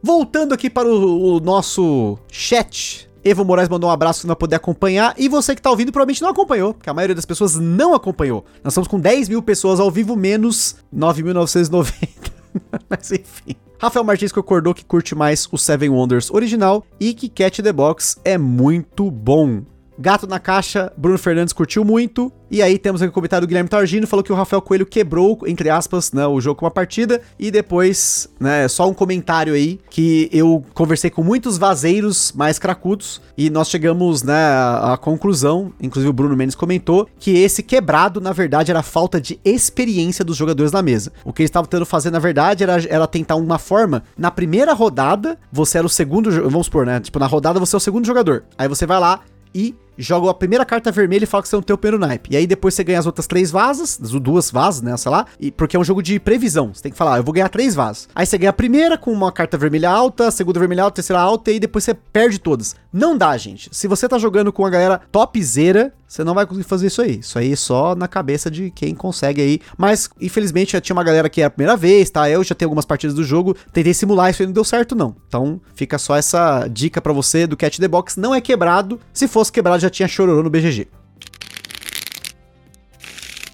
Voltando aqui para o, o nosso chat, Evo Moraes mandou um abraço para poder acompanhar. E você que tá ouvindo provavelmente não acompanhou, porque a maioria das pessoas não acompanhou. Nós estamos com 10 mil pessoas ao vivo, menos 9.990. Mas enfim. Rafael Martins concordou que curte mais o Seven Wonders original e que Cat the Box é muito bom. Gato na Caixa, Bruno Fernandes curtiu muito. E aí temos aqui o comentário do Guilherme Targino, falou que o Rafael Coelho quebrou, entre aspas, né, o jogo com uma partida. E depois, né, só um comentário aí, que eu conversei com muitos vazeiros mais cracudos. E nós chegamos, né, à, conclusão, inclusive o Bruno Mendes comentou, que esse quebrado, na verdade, era falta de experiência dos jogadores na mesa. O que eles estavam tentando fazer, na verdade, era, era tentar uma forma, na primeira rodada, você era o segundo, vamos supor, né, tipo, na rodada você é o segundo jogador. Aí você vai lá e joga a primeira carta vermelha e fala que você não tem o primeiro naipe. E aí depois você ganha as outras três vasas, duas vasas, né, sei lá, e, porque é um jogo de previsão. Você tem que falar, ah, eu vou ganhar três vasas. Aí você ganha a primeira com uma carta vermelha alta, a segunda vermelha alta, a terceira alta, e aí depois você perde todas. Não dá, gente. Se você tá jogando com a galera topzera, você não vai conseguir fazer isso aí. Isso aí é só na cabeça de quem consegue aí. Mas, infelizmente, já tinha uma galera que era a primeira vez, tá? Eu já tenho algumas partidas do jogo, tentei simular isso e não deu certo, não. Então, fica só essa dica para você do Cat the Box. Não é quebrado. Se fosse quebrado, já tinha chororô no BGG.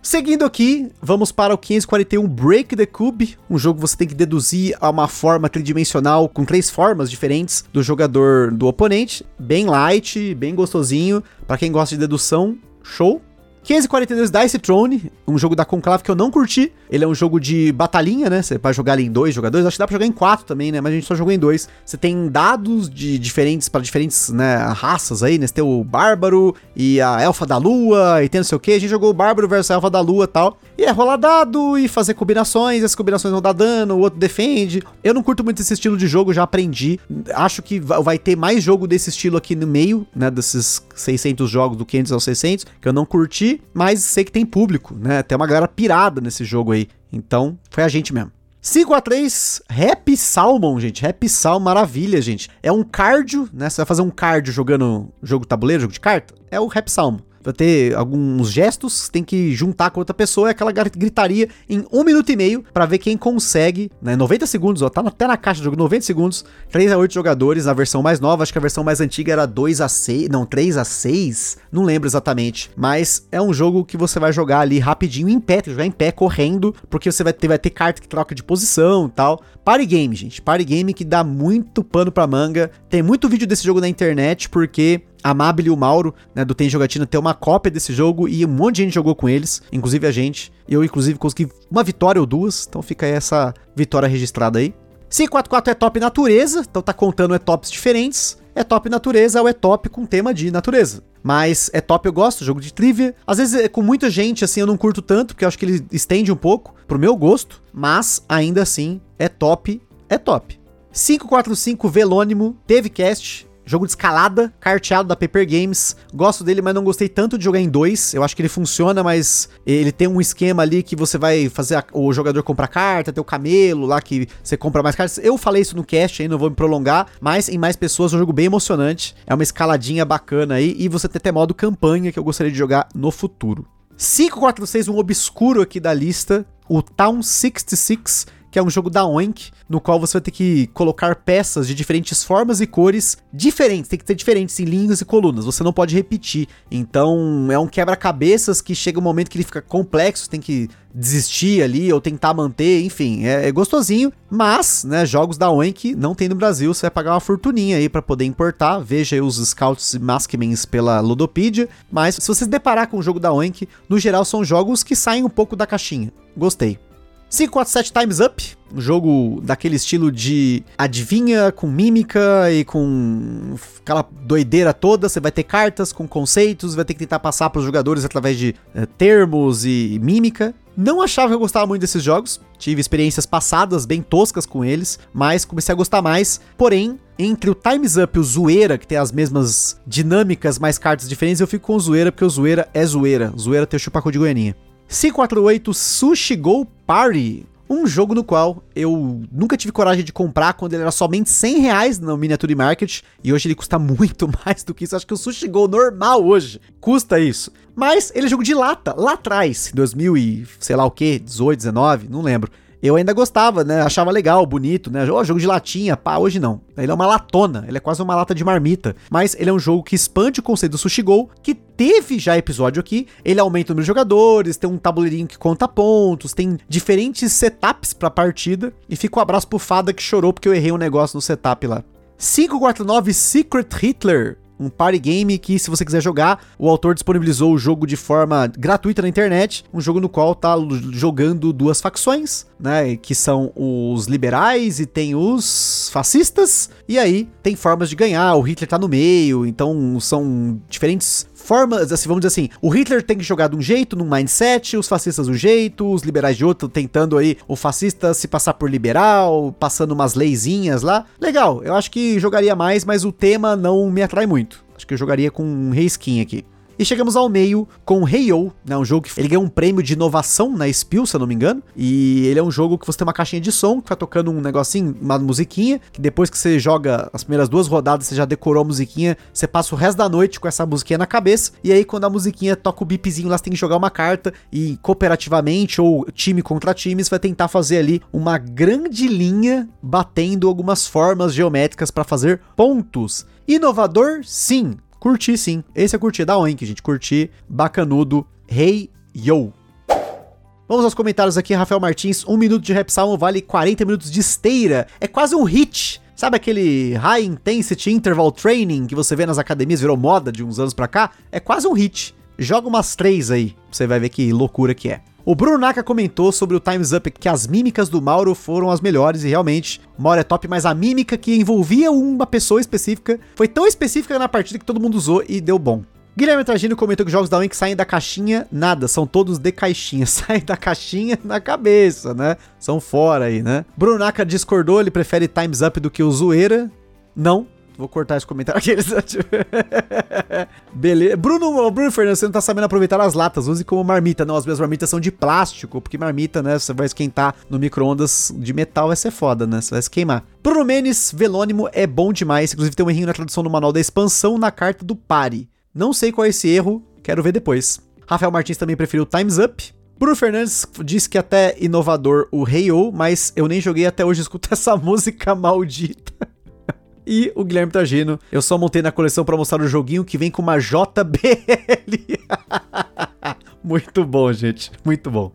Seguindo aqui, vamos para o 541 Break the Cube, um jogo que você tem que deduzir a uma forma tridimensional com três formas diferentes do jogador do oponente, bem light, bem gostosinho, para quem gosta de dedução, show. 542 Dice Throne, um jogo da Conclave que eu não curti. Ele é um jogo de batalhinha, né? Você pode jogar ele em dois jogadores. Acho que dá pra jogar em quatro também, né? Mas a gente só jogou em dois. Você tem dados de diferentes para diferentes né, raças aí, né? Você tem o Bárbaro e a Elfa da Lua e tem não sei o que. A gente jogou o Bárbaro versus a Elfa da Lua e tal. E é rolar dado e fazer combinações. As combinações vão dar dano, o outro defende. Eu não curto muito esse estilo de jogo, já aprendi. Acho que vai ter mais jogo desse estilo aqui no meio, né? Desses 600 jogos, do 500 ao 600, que eu não curti mas sei que tem público, né? Tem uma galera pirada nesse jogo aí. Então, foi a gente mesmo. 5 a 3 Rap Salmon, gente. Rap Salmon, maravilha, gente. É um cardio, né? Você vai fazer um cardio jogando jogo tabuleiro, jogo de carta? É o Rap Salmon vai ter alguns gestos, tem que juntar com outra pessoa, é aquela gritaria em um minuto e meio para ver quem consegue, né? 90 segundos, ó, tá até na caixa do jogo, 90 segundos, 3 a 8 jogadores na versão mais nova, acho que a versão mais antiga era 2 a 6, não, 3 a 6, não lembro exatamente, mas é um jogo que você vai jogar ali rapidinho em pé, jogar em pé, correndo, porque você vai ter, vai ter carta que troca de posição e tal. Party game, gente, party game que dá muito pano pra manga, tem muito vídeo desse jogo na internet, porque a Mabel e o Mauro, né, do Tem Jogatina, tem uma cópia desse jogo e um monte de gente jogou com eles, inclusive a gente. Eu, inclusive, consegui uma vitória ou duas, então fica aí essa vitória registrada aí. 544 é top natureza, então tá contando é tops diferentes. É top natureza ou é top com tema de natureza. Mas é top, eu gosto, jogo de trivia. Às vezes é com muita gente, assim, eu não curto tanto, porque eu acho que ele estende um pouco pro meu gosto. Mas ainda assim, é top, é top. 545 Velônimo, teve cast, Jogo de escalada, carteado da Paper Games. Gosto dele, mas não gostei tanto de jogar em dois. Eu acho que ele funciona, mas ele tem um esquema ali que você vai fazer a, o jogador comprar carta, ter o camelo lá que você compra mais cartas. Eu falei isso no cast aí, não vou me prolongar, mas em mais pessoas é um jogo bem emocionante. É uma escaladinha bacana aí e você tem até modo campanha que eu gostaria de jogar no futuro. 546, um obscuro aqui da lista, o Town 66 que é um jogo da Oink, no qual você vai ter que colocar peças de diferentes formas e cores diferentes, tem que ser diferentes em linhas e colunas, você não pode repetir. Então é um quebra-cabeças que chega um momento que ele fica complexo, tem que desistir ali ou tentar manter, enfim, é, é gostosinho, mas, né, jogos da Oink não tem no Brasil, você vai pagar uma fortuninha aí para poder importar, veja aí os Scouts e Maskmans pela Ludopedia, mas se você se deparar com o jogo da Oink, no geral são jogos que saem um pouco da caixinha. Gostei. 547 Times Up, um jogo daquele estilo de adivinha com mímica e com aquela doideira toda. Você vai ter cartas com conceitos, vai ter que tentar passar para os jogadores através de uh, termos e mímica. Não achava que eu gostava muito desses jogos, tive experiências passadas bem toscas com eles, mas comecei a gostar mais. Porém, entre o Times Up e o Zoeira, que tem as mesmas dinâmicas, mais cartas diferentes, eu fico com o Zoeira, porque o Zoeira é Zoeira. Zoeira tem o chupacu de Goianinha. 548 Sushi Go Party. Um jogo no qual eu nunca tive coragem de comprar quando ele era somente 100 reais no Miniature Market e hoje ele custa muito mais do que isso. Acho que o Sushi Go normal hoje custa isso. Mas ele é jogo de lata, lá atrás, 2000 e sei lá o que, 18, 19, não lembro eu ainda gostava, né? Achava legal, bonito, né? Oh, jogo de latinha, pá, hoje não. Ele é uma latona, ele é quase uma lata de marmita. Mas ele é um jogo que expande o conceito do Sushi Go, que teve já episódio aqui. Ele aumenta o número de jogadores, tem um tabuleirinho que conta pontos, tem diferentes setups pra partida. E fica um abraço pro Fada que chorou porque eu errei um negócio no setup lá. 549 Secret Hitler um party game que, se você quiser jogar, o autor disponibilizou o jogo de forma gratuita na internet, um jogo no qual tá jogando duas facções, né, que são os liberais e tem os fascistas, e aí tem formas de ganhar, o Hitler tá no meio, então são diferentes formas, assim, vamos dizer assim, o Hitler tem que jogar de um jeito, num mindset, os fascistas de um jeito, os liberais de outro, tentando aí o fascista se passar por liberal, passando umas leizinhas lá. Legal, eu acho que jogaria mais, mas o tema não me atrai muito. Acho que eu jogaria com um reskin aqui. E chegamos ao meio com Heyo, né, um jogo que ele ganhou um prêmio de inovação na Spiel, se eu não me engano. E ele é um jogo que você tem uma caixinha de som, que vai tocando um negocinho, uma musiquinha, que depois que você joga as primeiras duas rodadas, você já decorou a musiquinha, você passa o resto da noite com essa musiquinha na cabeça. E aí quando a musiquinha toca o bipzinho lá, você tem que jogar uma carta e cooperativamente ou time contra time, você vai tentar fazer ali uma grande linha batendo algumas formas geométricas para fazer pontos. Inovador, sim. Curti sim. Esse é curtir da Oink, gente. Curti, bacanudo. Hey, yo. Vamos aos comentários aqui, Rafael Martins. Um minuto de rap salmo vale 40 minutos de esteira. É quase um hit. Sabe aquele High Intensity Interval Training que você vê nas academias, virou moda de uns anos pra cá? É quase um hit. Joga umas três aí, você vai ver que loucura que é. O Bruno Naka comentou sobre o Time's Up que as mímicas do Mauro foram as melhores e realmente, Mauro é top, mas a mímica que envolvia uma pessoa específica foi tão específica na partida que todo mundo usou e deu bom. Guilherme Tragino comentou que jogos da Wink saem da caixinha, nada, são todos de caixinha, saem da caixinha na cabeça, né? São fora aí, né? Bruno Naka discordou, ele prefere Times Up do que o Zoeira. Não, Vou cortar esse comentário aqui. Beleza. Bruno, Bruno Fernandes, você não tá sabendo aproveitar as latas. Use como marmita. Não, as minhas marmitas são de plástico, porque marmita, né? Você vai esquentar no micro-ondas de metal, vai ser foda, né? Você vai se queimar. Bruno Menes, Velônimo é bom demais. Inclusive tem um errinho na tradução do manual da expansão na carta do pare. Não sei qual é esse erro, quero ver depois. Rafael Martins também preferiu Time's Up. Bruno Fernandes disse que até inovador o Hey mas eu nem joguei até hoje, escuto essa música maldita. E o Guilherme Tagino, eu só montei na coleção para mostrar o joguinho que vem com uma JBL. muito bom, gente. Muito bom.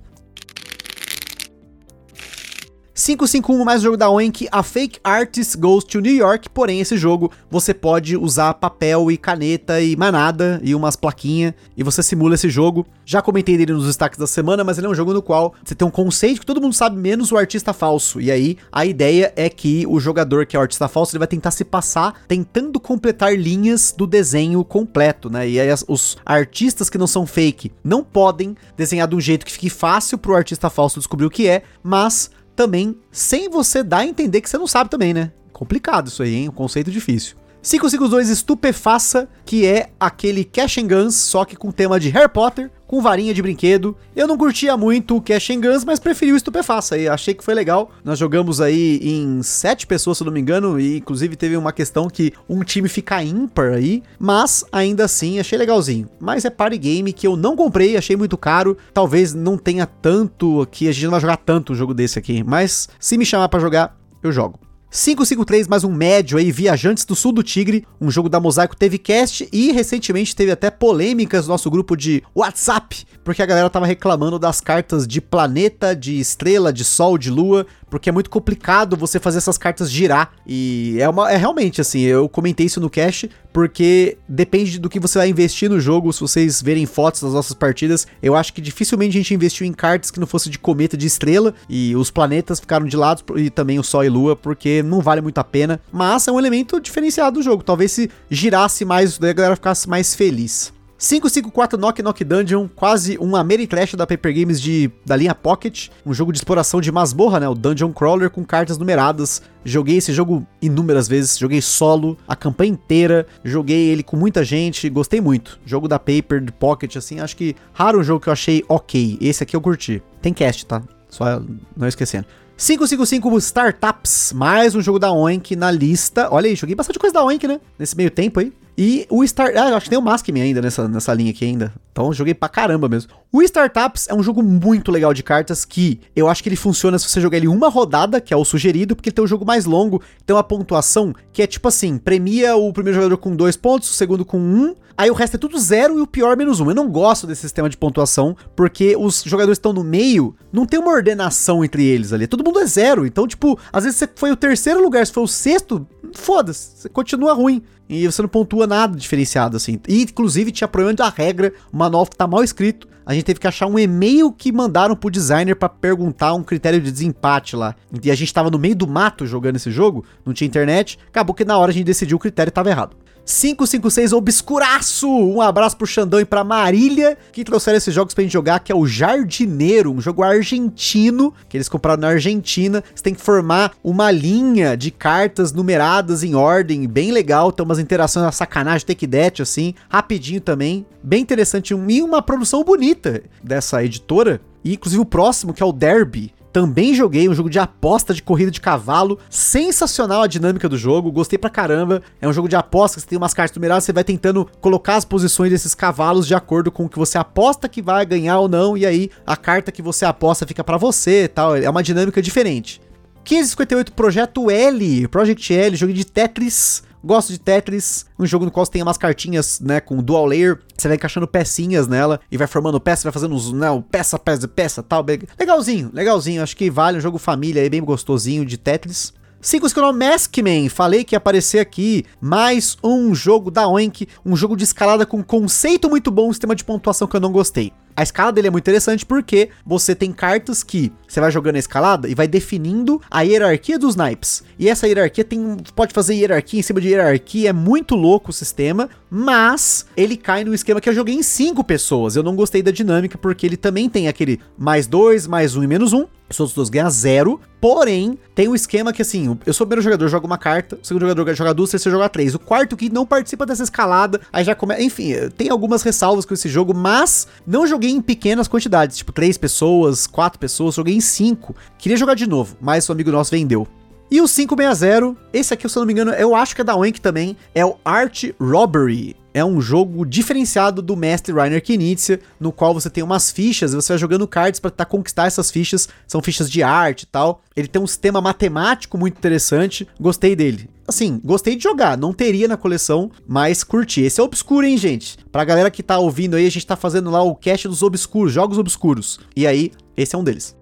551 mais um jogo da Oink, a Fake Artist Goes to New York, porém esse jogo você pode usar papel e caneta e manada e umas plaquinhas e você simula esse jogo. Já comentei dele nos destaques da semana, mas ele é um jogo no qual você tem um conceito que todo mundo sabe menos o artista falso. E aí a ideia é que o jogador que é o artista falso, ele vai tentar se passar tentando completar linhas do desenho completo, né? E aí as, os artistas que não são fake não podem desenhar de um jeito que fique fácil pro artista falso descobrir o que é, mas também sem você dar a entender que você não sabe também, né? Complicado isso aí, hein? Um conceito difícil. 552 Estupefaça, que é aquele Cash and Guns, só que com tema de Harry Potter, com varinha de brinquedo. Eu não curtia muito o Cash and Guns, mas preferi o Estupefaça e achei que foi legal. Nós jogamos aí em sete pessoas, se não me engano, e inclusive teve uma questão que um time fica ímpar aí, mas ainda assim achei legalzinho. Mas é party game que eu não comprei, achei muito caro. Talvez não tenha tanto aqui, a gente não vai jogar tanto um jogo desse aqui, mas se me chamar para jogar, eu jogo. 553, mais um médio aí, Viajantes do Sul do Tigre, um jogo da Mosaico teve cast e recentemente teve até polêmicas no nosso grupo de WhatsApp, porque a galera tava reclamando das cartas de planeta, de estrela, de sol, de lua, porque é muito complicado você fazer essas cartas girar. E é uma é realmente assim, eu comentei isso no cast, porque depende do que você vai investir no jogo. Se vocês verem fotos das nossas partidas, eu acho que dificilmente a gente investiu em cartas que não fosse de cometa de estrela e os planetas ficaram de lado e também o sol e lua, porque não vale muito a pena. Mas é um elemento diferenciado do jogo. Talvez se girasse mais, a galera ficasse mais feliz. 554 Knock Knock Dungeon, quase um Ameritrash da Paper Games de, da linha Pocket, um jogo de exploração de masmorra, né, o Dungeon Crawler com cartas numeradas. Joguei esse jogo inúmeras vezes, joguei solo, a campanha inteira, joguei ele com muita gente, gostei muito. Jogo da Paper, de Pocket, assim, acho que raro um jogo que eu achei ok. Esse aqui eu curti. Tem cast, tá? Só não esquecendo. 555 Startups, mais um jogo da Oink na lista. Olha aí, joguei bastante coisa da Oink, né? Nesse meio tempo aí. E o Star... Ah, acho que tem o Maskman ainda nessa, nessa linha aqui ainda. Então joguei pra caramba mesmo. O Startups é um jogo muito legal de cartas que eu acho que ele funciona se você jogar ele uma rodada, que é o sugerido, porque ele tem um jogo mais longo, tem uma pontuação que é tipo assim, premia o primeiro jogador com dois pontos, o segundo com um, aí o resto é tudo zero e o pior menos um. Eu não gosto desse sistema de pontuação, porque os jogadores estão no meio, não tem uma ordenação entre eles ali, todo mundo é zero. Então, tipo, às vezes você foi o terceiro lugar, se foi o sexto, foda-se, você continua ruim. E você não pontua nada diferenciado, assim. E, inclusive, tinha problema da regra, o manual tá mal escrito. A gente teve que achar um e-mail que mandaram pro designer para perguntar um critério de desempate lá. E a gente tava no meio do mato jogando esse jogo, não tinha internet. Acabou que na hora a gente decidiu o critério tava errado. 556 Obscuraço. Um abraço pro Xandão e pra Marília, que trouxeram esses jogos pra gente jogar, que é o Jardineiro, um jogo argentino, que eles compraram na Argentina. Você tem que formar uma linha de cartas numeradas em ordem, bem legal, tem umas interações, uma sacanagem, take that, assim, rapidinho também. Bem interessante, e uma produção bonita dessa editora. E inclusive o próximo, que é o Derby, também joguei um jogo de aposta de corrida de cavalo. Sensacional a dinâmica do jogo, gostei pra caramba. É um jogo de aposta, você tem umas cartas numeradas, você vai tentando colocar as posições desses cavalos de acordo com o que você aposta que vai ganhar ou não, e aí a carta que você aposta fica para você tal. É uma dinâmica diferente. 1558 Projeto L, Project L, jogo de Tetris Gosto de Tetris, um jogo no qual você tem umas cartinhas, né, com dual layer, você vai encaixando pecinhas nela e vai formando peça, vai fazendo uns, né, peça, peça, peça, tal. Legalzinho, legalzinho, acho que vale um jogo família aí, bem gostosinho de Tetris. 5 escolheu Maskman, falei que ia aparecer aqui mais um jogo da Oink, um jogo de escalada com conceito muito bom, sistema de pontuação que eu não gostei. A escala dele é muito interessante porque você tem cartas que você vai jogando a escalada e vai definindo a hierarquia dos naipes. E essa hierarquia tem pode fazer hierarquia em cima de hierarquia, é muito louco o sistema, mas ele cai no esquema que eu joguei em cinco pessoas. Eu não gostei da dinâmica porque ele também tem aquele mais dois, mais um e menos um. Os outros dois ganham zero. Porém, tem um esquema que assim, eu sou o primeiro jogador, joga uma carta, o segundo jogador joga duas, o terceiro joga três. O quarto que não participa dessa escalada, aí já começa. Enfim, tem algumas ressalvas com esse jogo, mas não joguei em pequenas quantidades, tipo três pessoas, quatro pessoas, joguei em cinco. Queria jogar de novo, mas o amigo nosso vendeu. E o 560, esse aqui, se eu não me engano, eu acho que é da Wank também, é o Art Robbery. É um jogo diferenciado do mestre Rainer Knizia, no qual você tem umas fichas e você vai jogando cards para tentar conquistar essas fichas. São fichas de arte e tal. Ele tem um sistema matemático muito interessante. Gostei dele. Assim, gostei de jogar, não teria na coleção, mas curti. Esse é obscuro, hein, gente? Pra galera que tá ouvindo aí, a gente tá fazendo lá o cast dos obscuros, jogos obscuros. E aí, esse é um deles.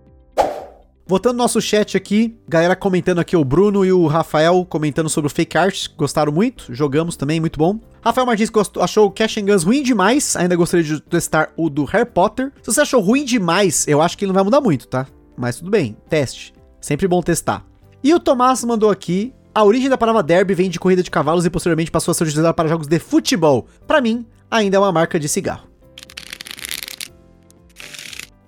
Voltando no nosso chat aqui, galera comentando aqui, o Bruno e o Rafael comentando sobre o Fake Art, gostaram muito, jogamos também, muito bom. Rafael Martins gostou, achou o Cash and Guns ruim demais, ainda gostaria de testar o do Harry Potter. Se você achou ruim demais, eu acho que ele não vai mudar muito, tá? Mas tudo bem, teste. Sempre bom testar. E o Tomás mandou aqui, a origem da palavra derby vem de corrida de cavalos e posteriormente passou a ser utilizada para jogos de futebol. Para mim, ainda é uma marca de cigarro.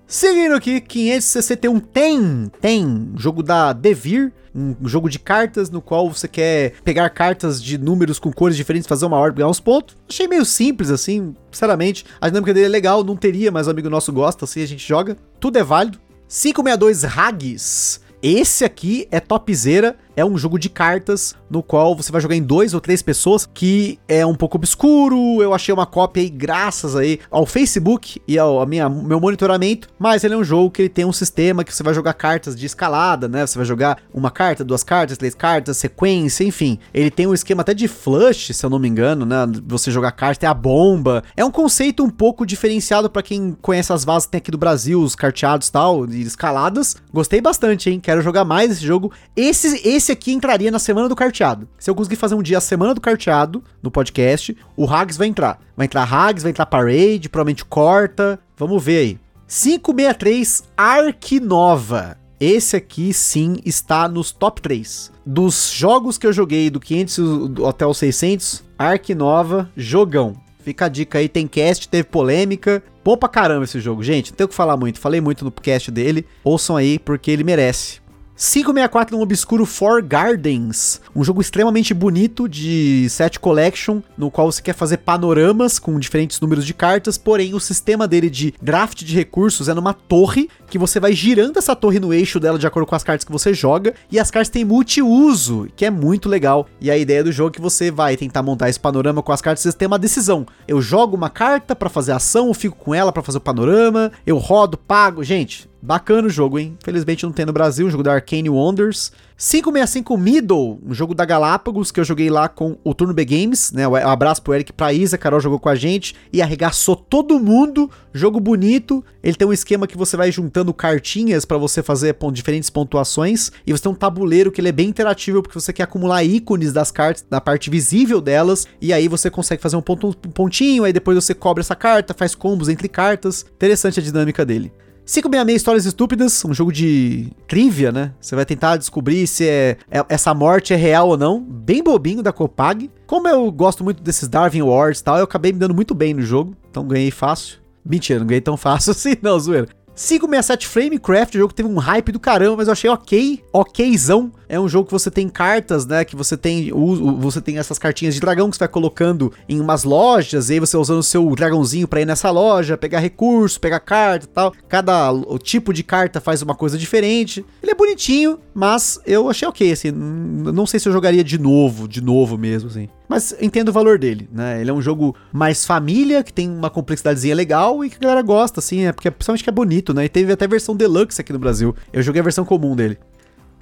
Seguindo aqui, 561 tem, tem, jogo da Devir, um jogo de cartas no qual você quer pegar cartas de números com cores diferentes, fazer uma ordem, ganhar uns pontos. Achei meio simples assim, sinceramente. A dinâmica dele é legal, não teria, mas o amigo nosso gosta, assim a gente joga. Tudo é válido. 562 Hags. Esse aqui é topzera, é um jogo de cartas no qual você vai jogar em dois ou três pessoas, que é um pouco obscuro. Eu achei uma cópia aí graças aí ao Facebook e ao minha, meu monitoramento, mas ele é um jogo que ele tem um sistema que você vai jogar cartas de escalada, né? Você vai jogar uma carta, duas cartas, três cartas, sequência, enfim. Ele tem um esquema até de flush, se eu não me engano, né? Você jogar carta, tem a bomba. É um conceito um pouco diferenciado para quem conhece as vases que tem aqui do Brasil, os carteados e tal, de escaladas. Gostei bastante, hein? Quero jogar mais esse jogo. Esse, esse aqui entraria na semana do carteado. Se eu conseguir fazer um dia a semana do carteado no podcast, o Hags vai entrar. Vai entrar Hags, vai entrar Parade, provavelmente corta. Vamos ver aí. 563 Ark Nova. Esse aqui sim está nos top 3. Dos jogos que eu joguei do 500 até o 600, Ark Nova, jogão. Fica a dica aí, tem cast, teve polêmica. Bom pra caramba esse jogo, gente. Não tenho o que falar muito. Falei muito no cast dele. Ouçam aí, porque ele merece. 564 no obscuro For Gardens, um jogo extremamente bonito de set collection, no qual você quer fazer panoramas com diferentes números de cartas, porém o sistema dele de draft de recursos é numa torre que você vai girando essa torre no eixo dela de acordo com as cartas que você joga, e as cartas têm multiuso, que é muito legal. E a ideia do jogo é que você vai tentar montar esse panorama com as cartas, você tem uma decisão. Eu jogo uma carta para fazer ação, eu fico com ela para fazer o panorama, eu rodo, pago, gente, Bacana o jogo, hein? Infelizmente não tem no Brasil, o jogo da Arcane Wonders. 565 Middle, um jogo da Galápagos que eu joguei lá com o Turno B Games, né? Um abraço pro Eric pra Isa, Carol jogou com a gente e arregaçou todo mundo. Jogo bonito. Ele tem um esquema que você vai juntando cartinhas para você fazer diferentes pontuações e você tem um tabuleiro que ele é bem interativo porque você quer acumular ícones das cartas na parte visível delas e aí você consegue fazer um, ponto, um pontinho, aí depois você cobre essa carta, faz combos entre cartas. Interessante a dinâmica dele. 566 Histórias Estúpidas, um jogo de trivia, né? Você vai tentar descobrir se é, é, essa morte é real ou não. Bem bobinho da Copag. Como eu gosto muito desses Darwin Awards e tal, eu acabei me dando muito bem no jogo. Então ganhei fácil. Mentira, não ganhei tão fácil assim, não, zoeira. 567 Framecraft, o jogo teve um hype do caramba, mas eu achei ok, okzão. É um jogo que você tem cartas, né? Que você tem você tem essas cartinhas de dragão que você vai colocando em umas lojas, e aí você usando o seu dragãozinho para ir nessa loja, pegar recurso, pegar carta e tal. Cada tipo de carta faz uma coisa diferente. Ele é bonitinho, mas eu achei ok, assim. Não sei se eu jogaria de novo, de novo mesmo, assim. Mas entendo o valor dele, né? Ele é um jogo mais família, que tem uma complexidadezinha legal e que a galera gosta, assim, é porque principalmente que é bonito, né? E teve até versão deluxe aqui no Brasil. Eu joguei a versão comum dele.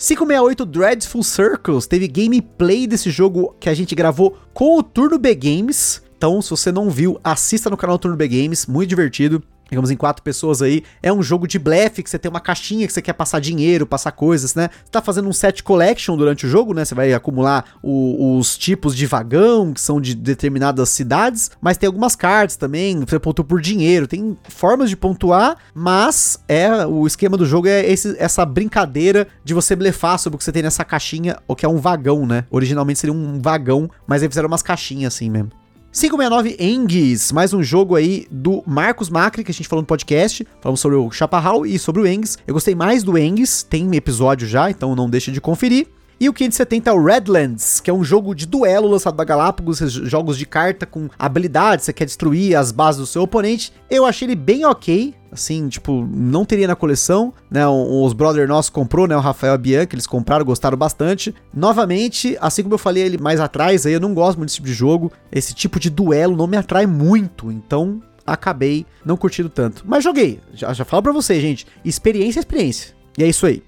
568 Dreadful Circles teve gameplay desse jogo que a gente gravou com o Turno B Games. Então, se você não viu, assista no canal Turno B Games, muito divertido digamos, em quatro pessoas aí. É um jogo de blefe, que você tem uma caixinha que você quer passar dinheiro, passar coisas, né? Você tá fazendo um set collection durante o jogo, né? Você vai acumular o, os tipos de vagão, que são de determinadas cidades, mas tem algumas cartas também, você pontua por dinheiro, tem formas de pontuar, mas é o esquema do jogo é esse, essa brincadeira de você blefar sobre o que você tem nessa caixinha, o que é um vagão, né? Originalmente seria um vagão, mas aí fizeram umas caixinhas assim mesmo. 569 Engs, mais um jogo aí do Marcos Macri, que a gente falou no podcast. Falamos sobre o Chaparral e sobre o Engs. Eu gostei mais do Engs, tem episódio já, então não deixe de conferir. E o 570 é o Redlands, que é um jogo de duelo lançado da Galápagos, jogos de carta com habilidades, você quer destruir as bases do seu oponente. Eu achei ele bem ok, assim, tipo, não teria na coleção, né? Os brother nossos comprou, né? O Rafael Bianca, eles compraram, gostaram bastante. Novamente, assim como eu falei ele mais atrás, aí eu não gosto muito desse tipo de jogo. Esse tipo de duelo não me atrai muito, então acabei não curtindo tanto. Mas joguei, já, já falo pra vocês, gente, experiência é experiência. E é isso aí.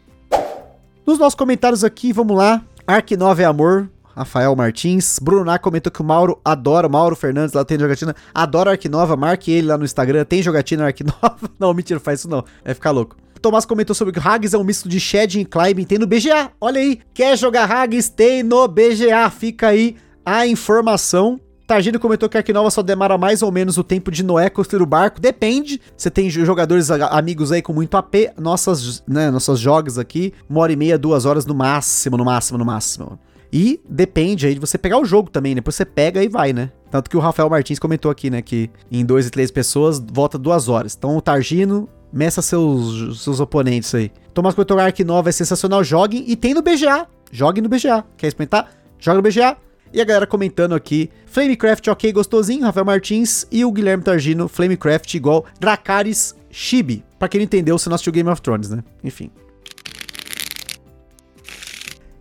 Nos nossos comentários aqui, vamos lá. Ark 9 é amor. Rafael Martins. Bruno Nar comentou que o Mauro adora, Mauro Fernandes lá tem jogatina, adora Ark Nova, marque ele lá no Instagram, tem jogatina Ark Nova. Não, mentira, faz isso não, vai ficar louco. Tomás comentou sobre que o Hags é um misto de Shed e Climbing, tem no BGA. Olha aí, quer jogar Hags? Tem no BGA. Fica aí a informação. Targino comentou que a Arquinova só demora mais ou menos o tempo de Noé construir o barco. Depende. Você tem jogadores amigos aí com muito AP. Nossas, né, nossas jogas aqui, uma hora e meia, duas horas no máximo, no máximo, no máximo. E depende aí de você pegar o jogo também, né? Depois você pega e vai, né? Tanto que o Rafael Martins comentou aqui, né? Que em dois e três pessoas volta duas horas. Então o Targino meça seus, seus oponentes aí. Tomás comentou que Ark Nova é sensacional, joguem. E tem no BGA. Jogue no BGA. Quer experimentar? Joga no BGA. E a galera comentando aqui, Flamecraft ok, gostosinho, Rafael Martins e o Guilherme Targino, Flamecraft igual Dracarys Chibi. Pra quem não entendeu, você não assistiu Game of Thrones, né? Enfim.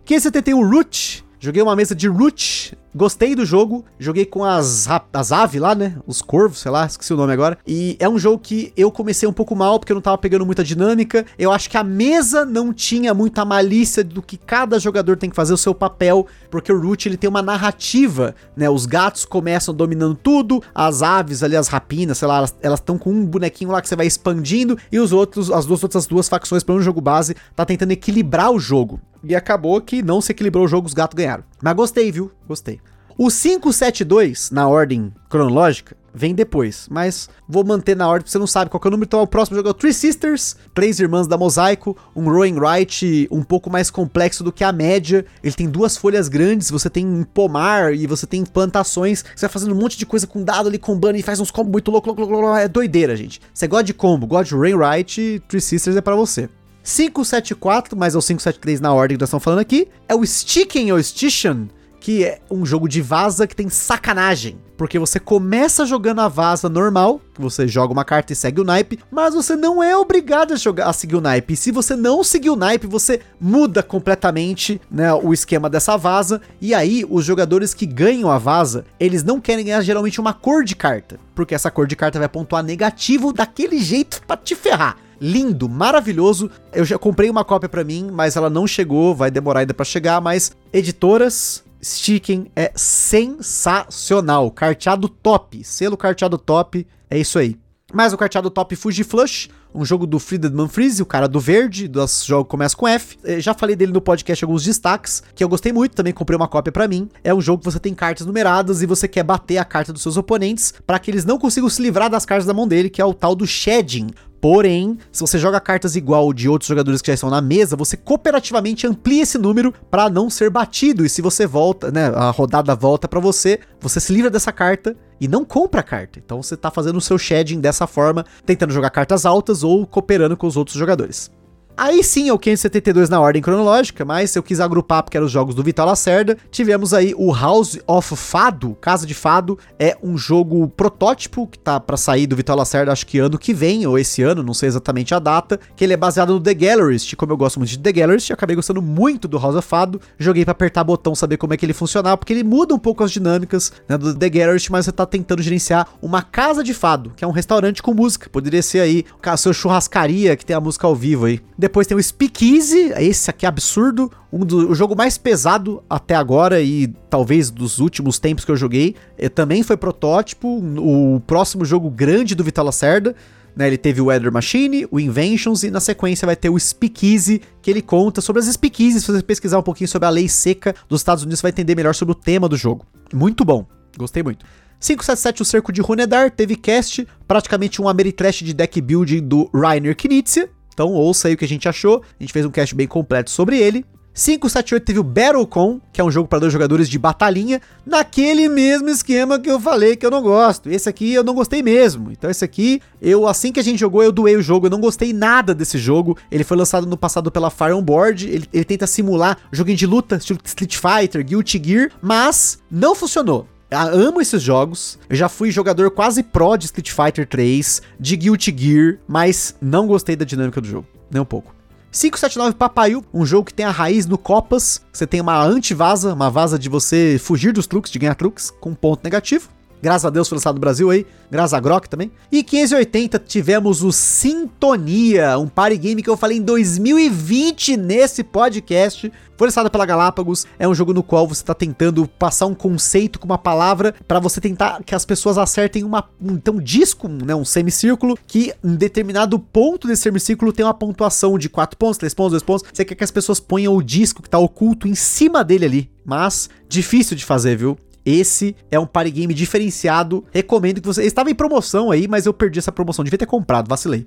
571 Root, Joguei uma mesa de Root, gostei do jogo, joguei com as, as aves lá, né? Os corvos, sei lá, esqueci o nome agora. E é um jogo que eu comecei um pouco mal, porque eu não tava pegando muita dinâmica. Eu acho que a mesa não tinha muita malícia do que cada jogador tem que fazer o seu papel, porque o Root ele tem uma narrativa, né? Os gatos começam dominando tudo, as aves ali, as rapinas, sei lá, elas estão com um bonequinho lá que você vai expandindo, e os outros, as duas outras duas facções para um jogo base, tá tentando equilibrar o jogo. E acabou que não se equilibrou o jogo, os gatos ganharam. Mas gostei, viu? Gostei. O 572, na ordem cronológica, vem depois, mas vou manter na ordem, porque você não sabe qual é o número. Então, o próximo jogo é o Three Sisters, Três Irmãs da Mosaico, um Rowing Right um pouco mais complexo do que a média. Ele tem duas folhas grandes, você tem um pomar e você tem plantações. Você vai fazendo um monte de coisa com dado ali, combando e faz uns combos muito loucos. Louco, louco, louco, é doideira, gente. Você gosta de combo, gosta de Rowing Right Three Sisters é para você. 574, mas é o 573 na ordem que nós estamos falando aqui, é o Sticken ou Stition, que é um jogo de vaza que tem sacanagem. Porque você começa jogando a vaza normal, que você joga uma carta e segue o naipe, mas você não é obrigado a, jogar, a seguir o naipe. E se você não seguir o naipe, você muda completamente né, o esquema dessa vaza. E aí, os jogadores que ganham a vaza, eles não querem ganhar geralmente uma cor de carta. Porque essa cor de carta vai pontuar negativo daquele jeito para te ferrar lindo, maravilhoso. Eu já comprei uma cópia para mim, mas ela não chegou, vai demorar ainda para chegar, mas editoras Sticken é sensacional, carteado top, selo carteado top, é isso aí. Mais o carteado top Fuji Flush, um jogo do Friedman Freeze, o cara do verde, dos jogos começa com F. Eu já falei dele no podcast alguns destaques, que eu gostei muito, também comprei uma cópia para mim. É um jogo que você tem cartas numeradas e você quer bater a carta dos seus oponentes para que eles não consigam se livrar das cartas da mão dele, que é o tal do shedding, Porém, se você joga cartas igual de outros jogadores que já estão na mesa, você cooperativamente amplia esse número para não ser batido. E se você volta, né, a rodada volta para você, você se livra dessa carta e não compra a carta. Então você tá fazendo o seu shedding dessa forma, tentando jogar cartas altas ou cooperando com os outros jogadores. Aí sim é o 572 na ordem cronológica, mas eu quis agrupar porque eram os jogos do Vital Lacerda. Tivemos aí o House of Fado, Casa de Fado, é um jogo protótipo que tá para sair do Vital Lacerda, acho que ano que vem, ou esse ano, não sei exatamente a data, que ele é baseado no The Gallerist, como eu gosto muito de The Gallerist, eu acabei gostando muito do House of Fado, joguei para apertar botão, saber como é que ele funcionava, porque ele muda um pouco as dinâmicas né, do The Gallerist, mas você tá tentando gerenciar uma casa de fado, que é um restaurante com música, poderia ser aí a sua churrascaria, que tem a música ao vivo aí. Depois tem o Speakeasy, esse aqui é absurdo, um do, o jogo mais pesado até agora e talvez dos últimos tempos que eu joguei. Também foi protótipo, o próximo jogo grande do Vital Lacerda. Né, ele teve o Weather Machine, o Inventions e na sequência vai ter o Speakeasy, que ele conta sobre as Speakeasies. Se você pesquisar um pouquinho sobre a lei seca dos Estados Unidos, você vai entender melhor sobre o tema do jogo. Muito bom, gostei muito. 577 O Cerco de Runedar teve cast, praticamente um Ameritrash de deck building do Rainer Knizia, então ouça aí o que a gente achou. A gente fez um cast bem completo sobre ele. 578 teve o Battlecon, que é um jogo para dois jogadores de batalhinha, naquele mesmo esquema que eu falei que eu não gosto. Esse aqui eu não gostei mesmo. Então esse aqui, eu assim que a gente jogou, eu doei o jogo, eu não gostei nada desse jogo. Ele foi lançado no passado pela Fire On Board, ele, ele tenta simular joguinho de luta, estilo Street Fighter, Guilty Gear, mas não funcionou. Eu amo esses jogos. Eu já fui jogador quase pro de Street Fighter 3, de Guilty Gear, mas não gostei da dinâmica do jogo, nem um pouco. 579 Papaiu, um jogo que tem a raiz no Copas. Você tem uma anti-vaza, uma vaza de você fugir dos truques, de ganhar truques, com ponto negativo. Graças a Deus foi lançado no Brasil aí, graças a Grok também. E 580 tivemos o Sintonia, um party game que eu falei em 2020 nesse podcast. Foi lançado pela Galápagos, é um jogo no qual você está tentando passar um conceito com uma palavra para você tentar que as pessoas acertem uma, então, disco, né, um semicírculo, que em determinado ponto desse semicírculo tem uma pontuação de 4 pontos, 3 pontos, 2 pontos. Você quer que as pessoas ponham o disco que tá oculto em cima dele ali, mas difícil de fazer, viu? Esse é um party game diferenciado. Recomendo que você. Estava em promoção aí, mas eu perdi essa promoção. Devia ter comprado, vacilei.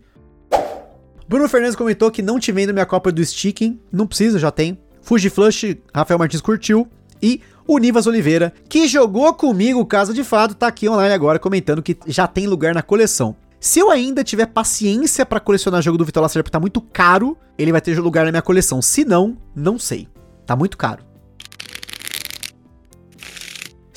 Bruno Fernandes comentou que não te vendo minha cópia do Sticking. Não precisa, já tem. Fuji Flush, Rafael Martins curtiu. E o Nivas Oliveira, que jogou comigo o caso de fato, tá aqui online agora comentando que já tem lugar na coleção. Se eu ainda tiver paciência para colecionar jogo do Vitor Lacerda porque tá muito caro, ele vai ter lugar na minha coleção. Se não, não sei. Tá muito caro.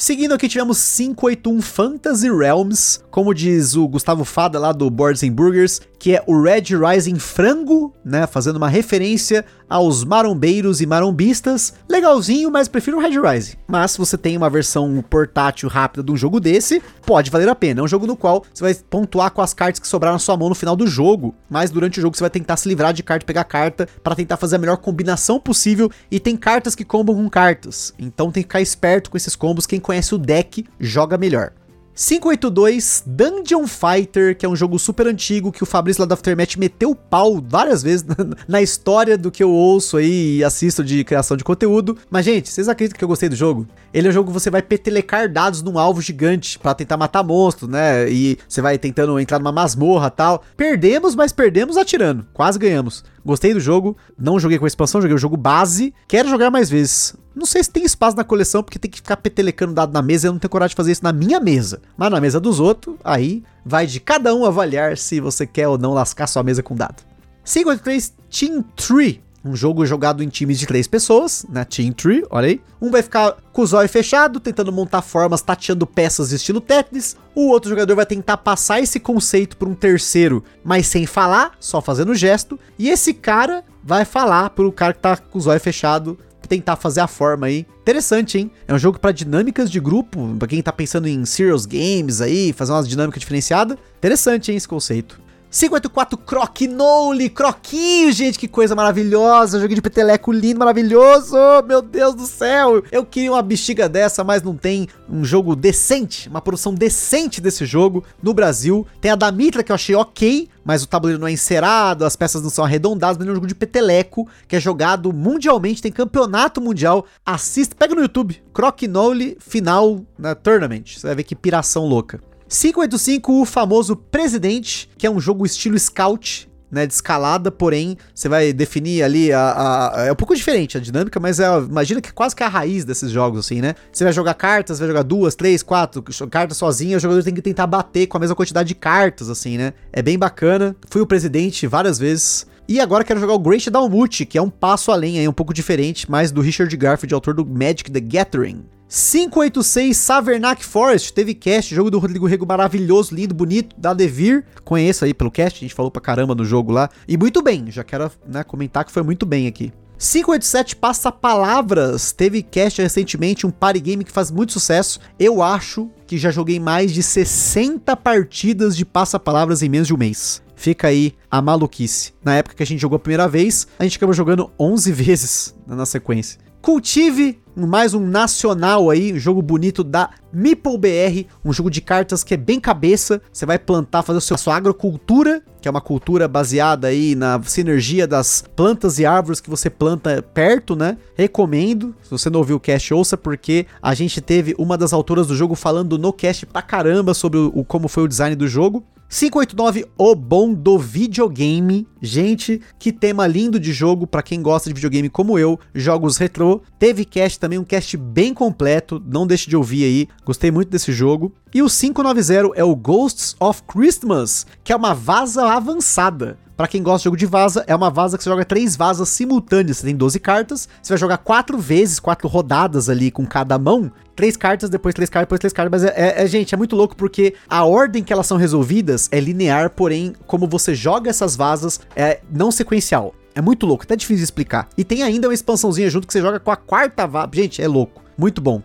Seguindo aqui tivemos 581 Fantasy Realms, como diz o Gustavo Fada lá do Boards and Burgers, que é o Red Rising frango, né, fazendo uma referência aos marombeiros e marombistas. Legalzinho, mas prefiro o Red Rising. Mas se você tem uma versão portátil rápida de um jogo desse, pode valer a pena. É um jogo no qual você vai pontuar com as cartas que sobraram na sua mão no final do jogo, mas durante o jogo você vai tentar se livrar de carta pegar carta para tentar fazer a melhor combinação possível e tem cartas que combam com cartas. Então tem que ficar esperto com esses combos, quem conhece o deck joga melhor. 582 Dungeon Fighter, que é um jogo super antigo que o Fabrício lá da Aftermath meteu pau várias vezes na história do que eu ouço aí e assisto de criação de conteúdo. Mas, gente, vocês acreditam que eu gostei do jogo? Ele é um jogo que você vai petelecar dados num alvo gigante para tentar matar monstro, né? E você vai tentando entrar numa masmorra tal. Perdemos, mas perdemos atirando. Quase ganhamos. Gostei do jogo, não joguei com a expansão, joguei o jogo base. Quero jogar mais vezes. Não sei se tem espaço na coleção, porque tem que ficar petelecando dado na mesa. Eu não tenho coragem de fazer isso na minha mesa. Mas na mesa dos outros, aí vai de cada um avaliar se você quer ou não lascar sua mesa com dado. 53 Team Tree um jogo jogado em times de três pessoas, né? Team Tree, olha aí. Um vai ficar com o zóio fechado, tentando montar formas, tateando peças estilo Tetris. O outro jogador vai tentar passar esse conceito para um terceiro, mas sem falar, só fazendo gesto. E esse cara vai falar pro cara que tá com o zóio fechado, tentar fazer a forma aí. Interessante, hein? É um jogo para dinâmicas de grupo, para quem tá pensando em serious games aí, fazer umas dinâmicas diferenciadas. Interessante, hein, esse conceito. 54 Croquinole, Croquinho, gente, que coisa maravilhosa. Jogo de peteleco lindo, maravilhoso. Meu Deus do céu. Eu queria uma bexiga dessa, mas não tem um jogo decente, uma produção decente desse jogo no Brasil. Tem a da Mitra que eu achei ok, mas o tabuleiro não é encerado, as peças não são arredondadas, mas é um jogo de peteleco que é jogado mundialmente, tem campeonato mundial. Assista, pega no YouTube, Croquinole Final na Tournament. Você vai ver que piração louca. 585, o famoso Presidente, que é um jogo estilo Scout, né, de escalada, porém, você vai definir ali a, a, É um pouco diferente a dinâmica, mas é, imagina que quase que a raiz desses jogos, assim, né? Você vai jogar cartas, vai jogar duas, três, quatro cartas sozinho, o jogador tem que tentar bater com a mesma quantidade de cartas, assim, né? É bem bacana. Fui o presidente várias vezes. E agora quero jogar o Great Dalmute, que é um passo além aí, um pouco diferente, mas do Richard Garfield, autor do Magic the Gathering. 586 Savernac Forest teve cast, jogo do Rodrigo Rego maravilhoso, lindo, bonito, da Devir. Conheço aí pelo cast, a gente falou pra caramba no jogo lá. E muito bem, já quero né, comentar que foi muito bem aqui. 587 Passa Palavras teve cast recentemente, um party game que faz muito sucesso. Eu acho que já joguei mais de 60 partidas de Passa Palavras em menos de um mês. Fica aí a maluquice. Na época que a gente jogou a primeira vez, a gente acabou jogando 11 vezes na sequência. Cultive mais um nacional aí, um jogo bonito da Meeple BR, um jogo de cartas que é bem cabeça. Você vai plantar, fazer a sua agrocultura, que é uma cultura baseada aí na sinergia das plantas e árvores que você planta perto, né? Recomendo. Se você não ouviu o cast, ouça, porque a gente teve uma das autoras do jogo falando no cast pra caramba sobre o, como foi o design do jogo. 589, o bom do videogame. Gente, que tema lindo de jogo para quem gosta de videogame como eu, jogos retrô. Teve cast também, um cast bem completo, não deixe de ouvir aí. Gostei muito desse jogo. E o 590 é o Ghosts of Christmas, que é uma vaza avançada. Para quem gosta de jogo de vaza, é uma vaza que você joga três vazas simultâneas. Você tem 12 cartas, você vai jogar quatro vezes, quatro rodadas ali com cada mão. Três cartas, depois três cartas, depois três cartas. Mas é, é, é, gente, é muito louco porque a ordem que elas são resolvidas é linear, porém, como você joga essas vazas, é não sequencial. É muito louco, até difícil de explicar. E tem ainda uma expansãozinha junto que você joga com a quarta vaza. Gente, é louco. Muito bom.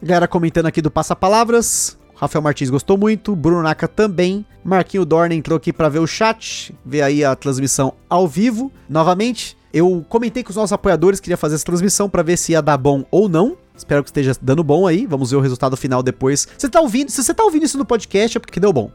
Galera comentando aqui do Passa Palavras. Rafael Martins gostou muito, Bruno Naka também. Marquinho Dorn entrou aqui para ver o chat, ver aí a transmissão ao vivo. Novamente, eu comentei com os nossos apoiadores, queria fazer essa transmissão para ver se ia dar bom ou não. Espero que esteja dando bom aí. Vamos ver o resultado final depois. Você tá ouvindo? Se você tá ouvindo isso no podcast é porque deu bom.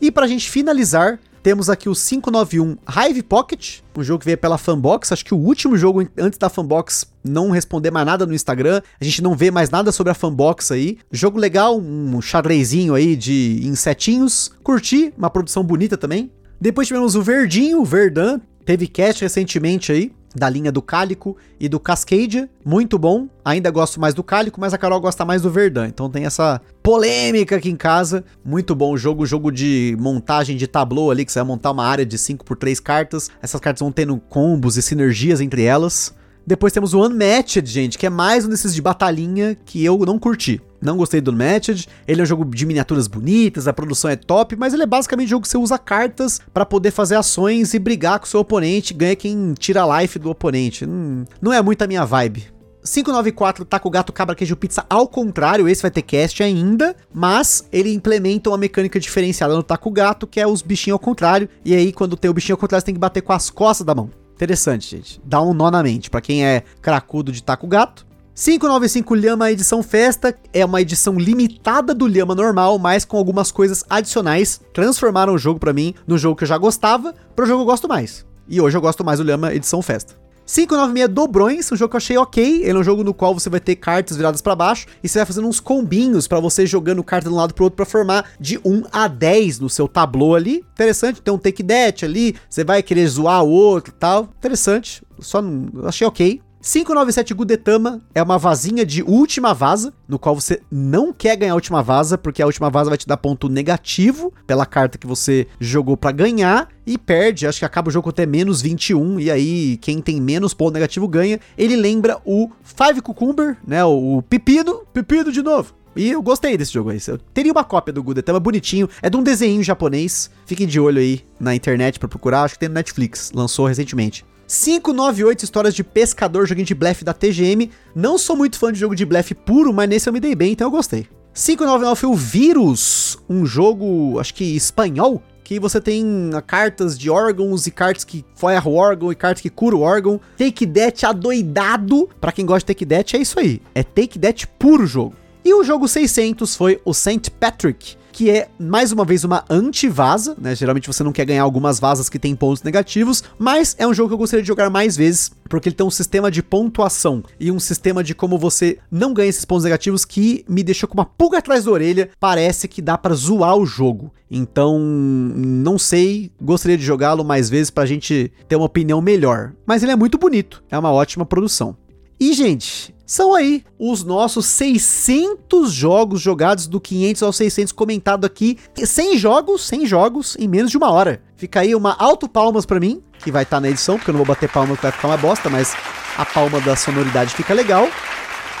E pra gente finalizar, temos aqui o 591 Hive Pocket, um jogo que veio pela Fanbox. Acho que o último jogo antes da Fanbox não responder mais nada no Instagram. A gente não vê mais nada sobre a Fanbox aí. Jogo legal, um xadrezinho aí de insetinhos. Curti, uma produção bonita também. Depois tivemos o Verdinho, o Verdan. Teve cast recentemente aí da linha do Cálico e do Cascadia, muito bom. Ainda gosto mais do Cálico, mas a Carol gosta mais do Verdun. Então tem essa polêmica aqui em casa. Muito bom o jogo, jogo de montagem de tablô ali, que você vai montar uma área de 5 por 3 cartas. Essas cartas vão tendo combos e sinergias entre elas. Depois temos o Unmatched, gente, que é mais um desses de batalhinha que eu não curti. Não gostei do Unmatched. Ele é um jogo de miniaturas bonitas, a produção é top, mas ele é basicamente um jogo que você usa cartas para poder fazer ações e brigar com o seu oponente, ganha quem tira a life do oponente. Hum, não é muito a minha vibe. 594 tá com o gato cabra queijo pizza ao contrário, esse vai ter cast ainda, mas ele implementa uma mecânica diferenciada no taco gato, que é os bichinhos ao contrário, e aí quando tem o bichinho ao contrário você tem que bater com as costas da mão. Interessante, gente. Dá um nó na mente. Pra quem é cracudo de taco gato. 595 Lhama Edição Festa é uma edição limitada do Lhama normal, mas com algumas coisas adicionais. Transformaram o jogo para mim no jogo que eu já gostava, pro jogo que eu gosto mais. E hoje eu gosto mais do Lhama Edição Festa. 596 Dobrões, um jogo que eu achei ok. Ele é um jogo no qual você vai ter cartas viradas para baixo e você vai fazendo uns combinhos para você jogando carta de um lado pro outro para formar de 1 a 10 no seu tablô ali. Interessante, tem um take that ali, você vai querer zoar o outro e tal. Interessante, só não, achei ok. 597 Gudetama é uma vazinha de última vaza, no qual você não quer ganhar a última vaza, porque a última vaza vai te dar ponto negativo pela carta que você jogou para ganhar e perde, acho que acaba o jogo até menos 21, e aí quem tem menos ponto negativo ganha. Ele lembra o Five Cucumber, né, o Pepino, Pepino de novo. E eu gostei desse jogo aí. Eu teria uma cópia do Gudetama bonitinho. É de um desenho japonês. Fiquem de olho aí na internet para procurar. Acho que tem no Netflix. Lançou recentemente. 598 histórias de pescador, joguinho de blefe da TGM. Não sou muito fã de jogo de blefe puro, mas nesse eu me dei bem, então eu gostei. 599 foi o Vírus, um jogo, acho que espanhol, que você tem cartas de órgãos e cartas que ferram o órgão e cartas que curam o órgão. Take That adoidado. Pra quem gosta de Take That, é isso aí. É Take That puro jogo. E o jogo 600 foi o St. Patrick, que é mais uma vez uma anti-vaza, né? Geralmente você não quer ganhar algumas vazas que tem pontos negativos, mas é um jogo que eu gostaria de jogar mais vezes, porque ele tem um sistema de pontuação e um sistema de como você não ganha esses pontos negativos que me deixou com uma pulga atrás da orelha. Parece que dá para zoar o jogo. Então, não sei, gostaria de jogá-lo mais vezes pra gente ter uma opinião melhor. Mas ele é muito bonito, é uma ótima produção. E, gente, são aí os nossos 600 jogos jogados do 500 ao 600 comentado aqui. 100 jogos, 100 jogos em menos de uma hora. Fica aí uma alto palmas para mim, que vai estar tá na edição, porque eu não vou bater palma que vai ficar uma bosta, mas a palma da sonoridade fica legal.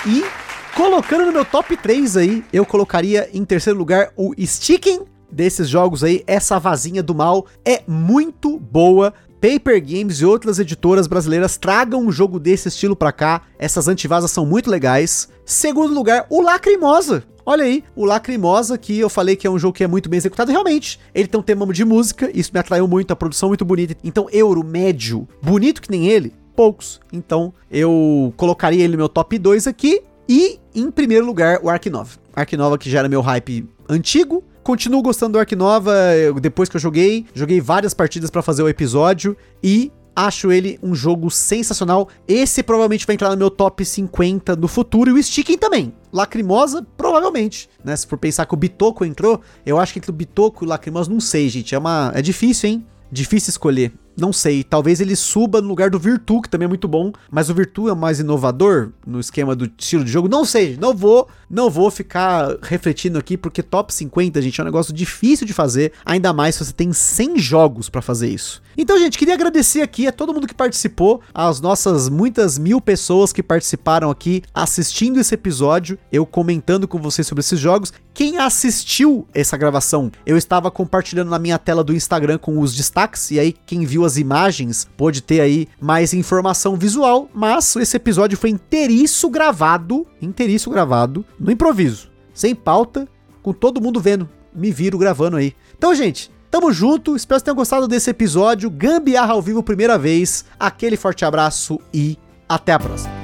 E colocando no meu top 3 aí, eu colocaria em terceiro lugar o Sticking desses jogos aí. Essa vazinha do mal é muito boa. Paper Games e outras editoras brasileiras tragam um jogo desse estilo pra cá. Essas antivasas são muito legais. Segundo lugar, o Lacrimosa. Olha aí, o Lacrimosa, que eu falei que é um jogo que é muito bem executado, realmente. Ele tem um tema de música, isso me atraiu muito, a produção muito bonita. Então, euro médio, bonito que nem ele, poucos. Então, eu colocaria ele no meu top 2 aqui. E, em primeiro lugar, o Ark Nova. Ark Nova que já era meu hype antigo, Continuo gostando do Ark Nova, depois que eu joguei, joguei várias partidas para fazer o episódio e acho ele um jogo sensacional. Esse provavelmente vai entrar no meu top 50 no futuro e o Sticking também. Lacrimosa, provavelmente, né? Se for pensar que o Bitoco entrou, eu acho que entre o Bitoco e o Lacrimosa, não sei, gente. É uma é difícil, hein? Difícil escolher. Não sei, talvez ele suba no lugar do Virtu, que também é muito bom, mas o Virtu é mais inovador no esquema do estilo de jogo. Não sei, não vou, não vou ficar refletindo aqui, porque top 50, gente, é um negócio difícil de fazer, ainda mais se você tem 100 jogos para fazer isso. Então, gente, queria agradecer aqui a todo mundo que participou, as nossas muitas mil pessoas que participaram aqui assistindo esse episódio, eu comentando com vocês sobre esses jogos. Quem assistiu essa gravação, eu estava compartilhando na minha tela do Instagram com os destaques, e aí quem viu viu as imagens pôde ter aí mais informação visual, mas esse episódio foi inteiriço gravado, inteiriço gravado, no improviso, sem pauta, com todo mundo vendo, me viro gravando aí. Então, gente, tamo junto, espero que tenham gostado desse episódio, Gambiarra ao vivo primeira vez, aquele forte abraço e até a próxima.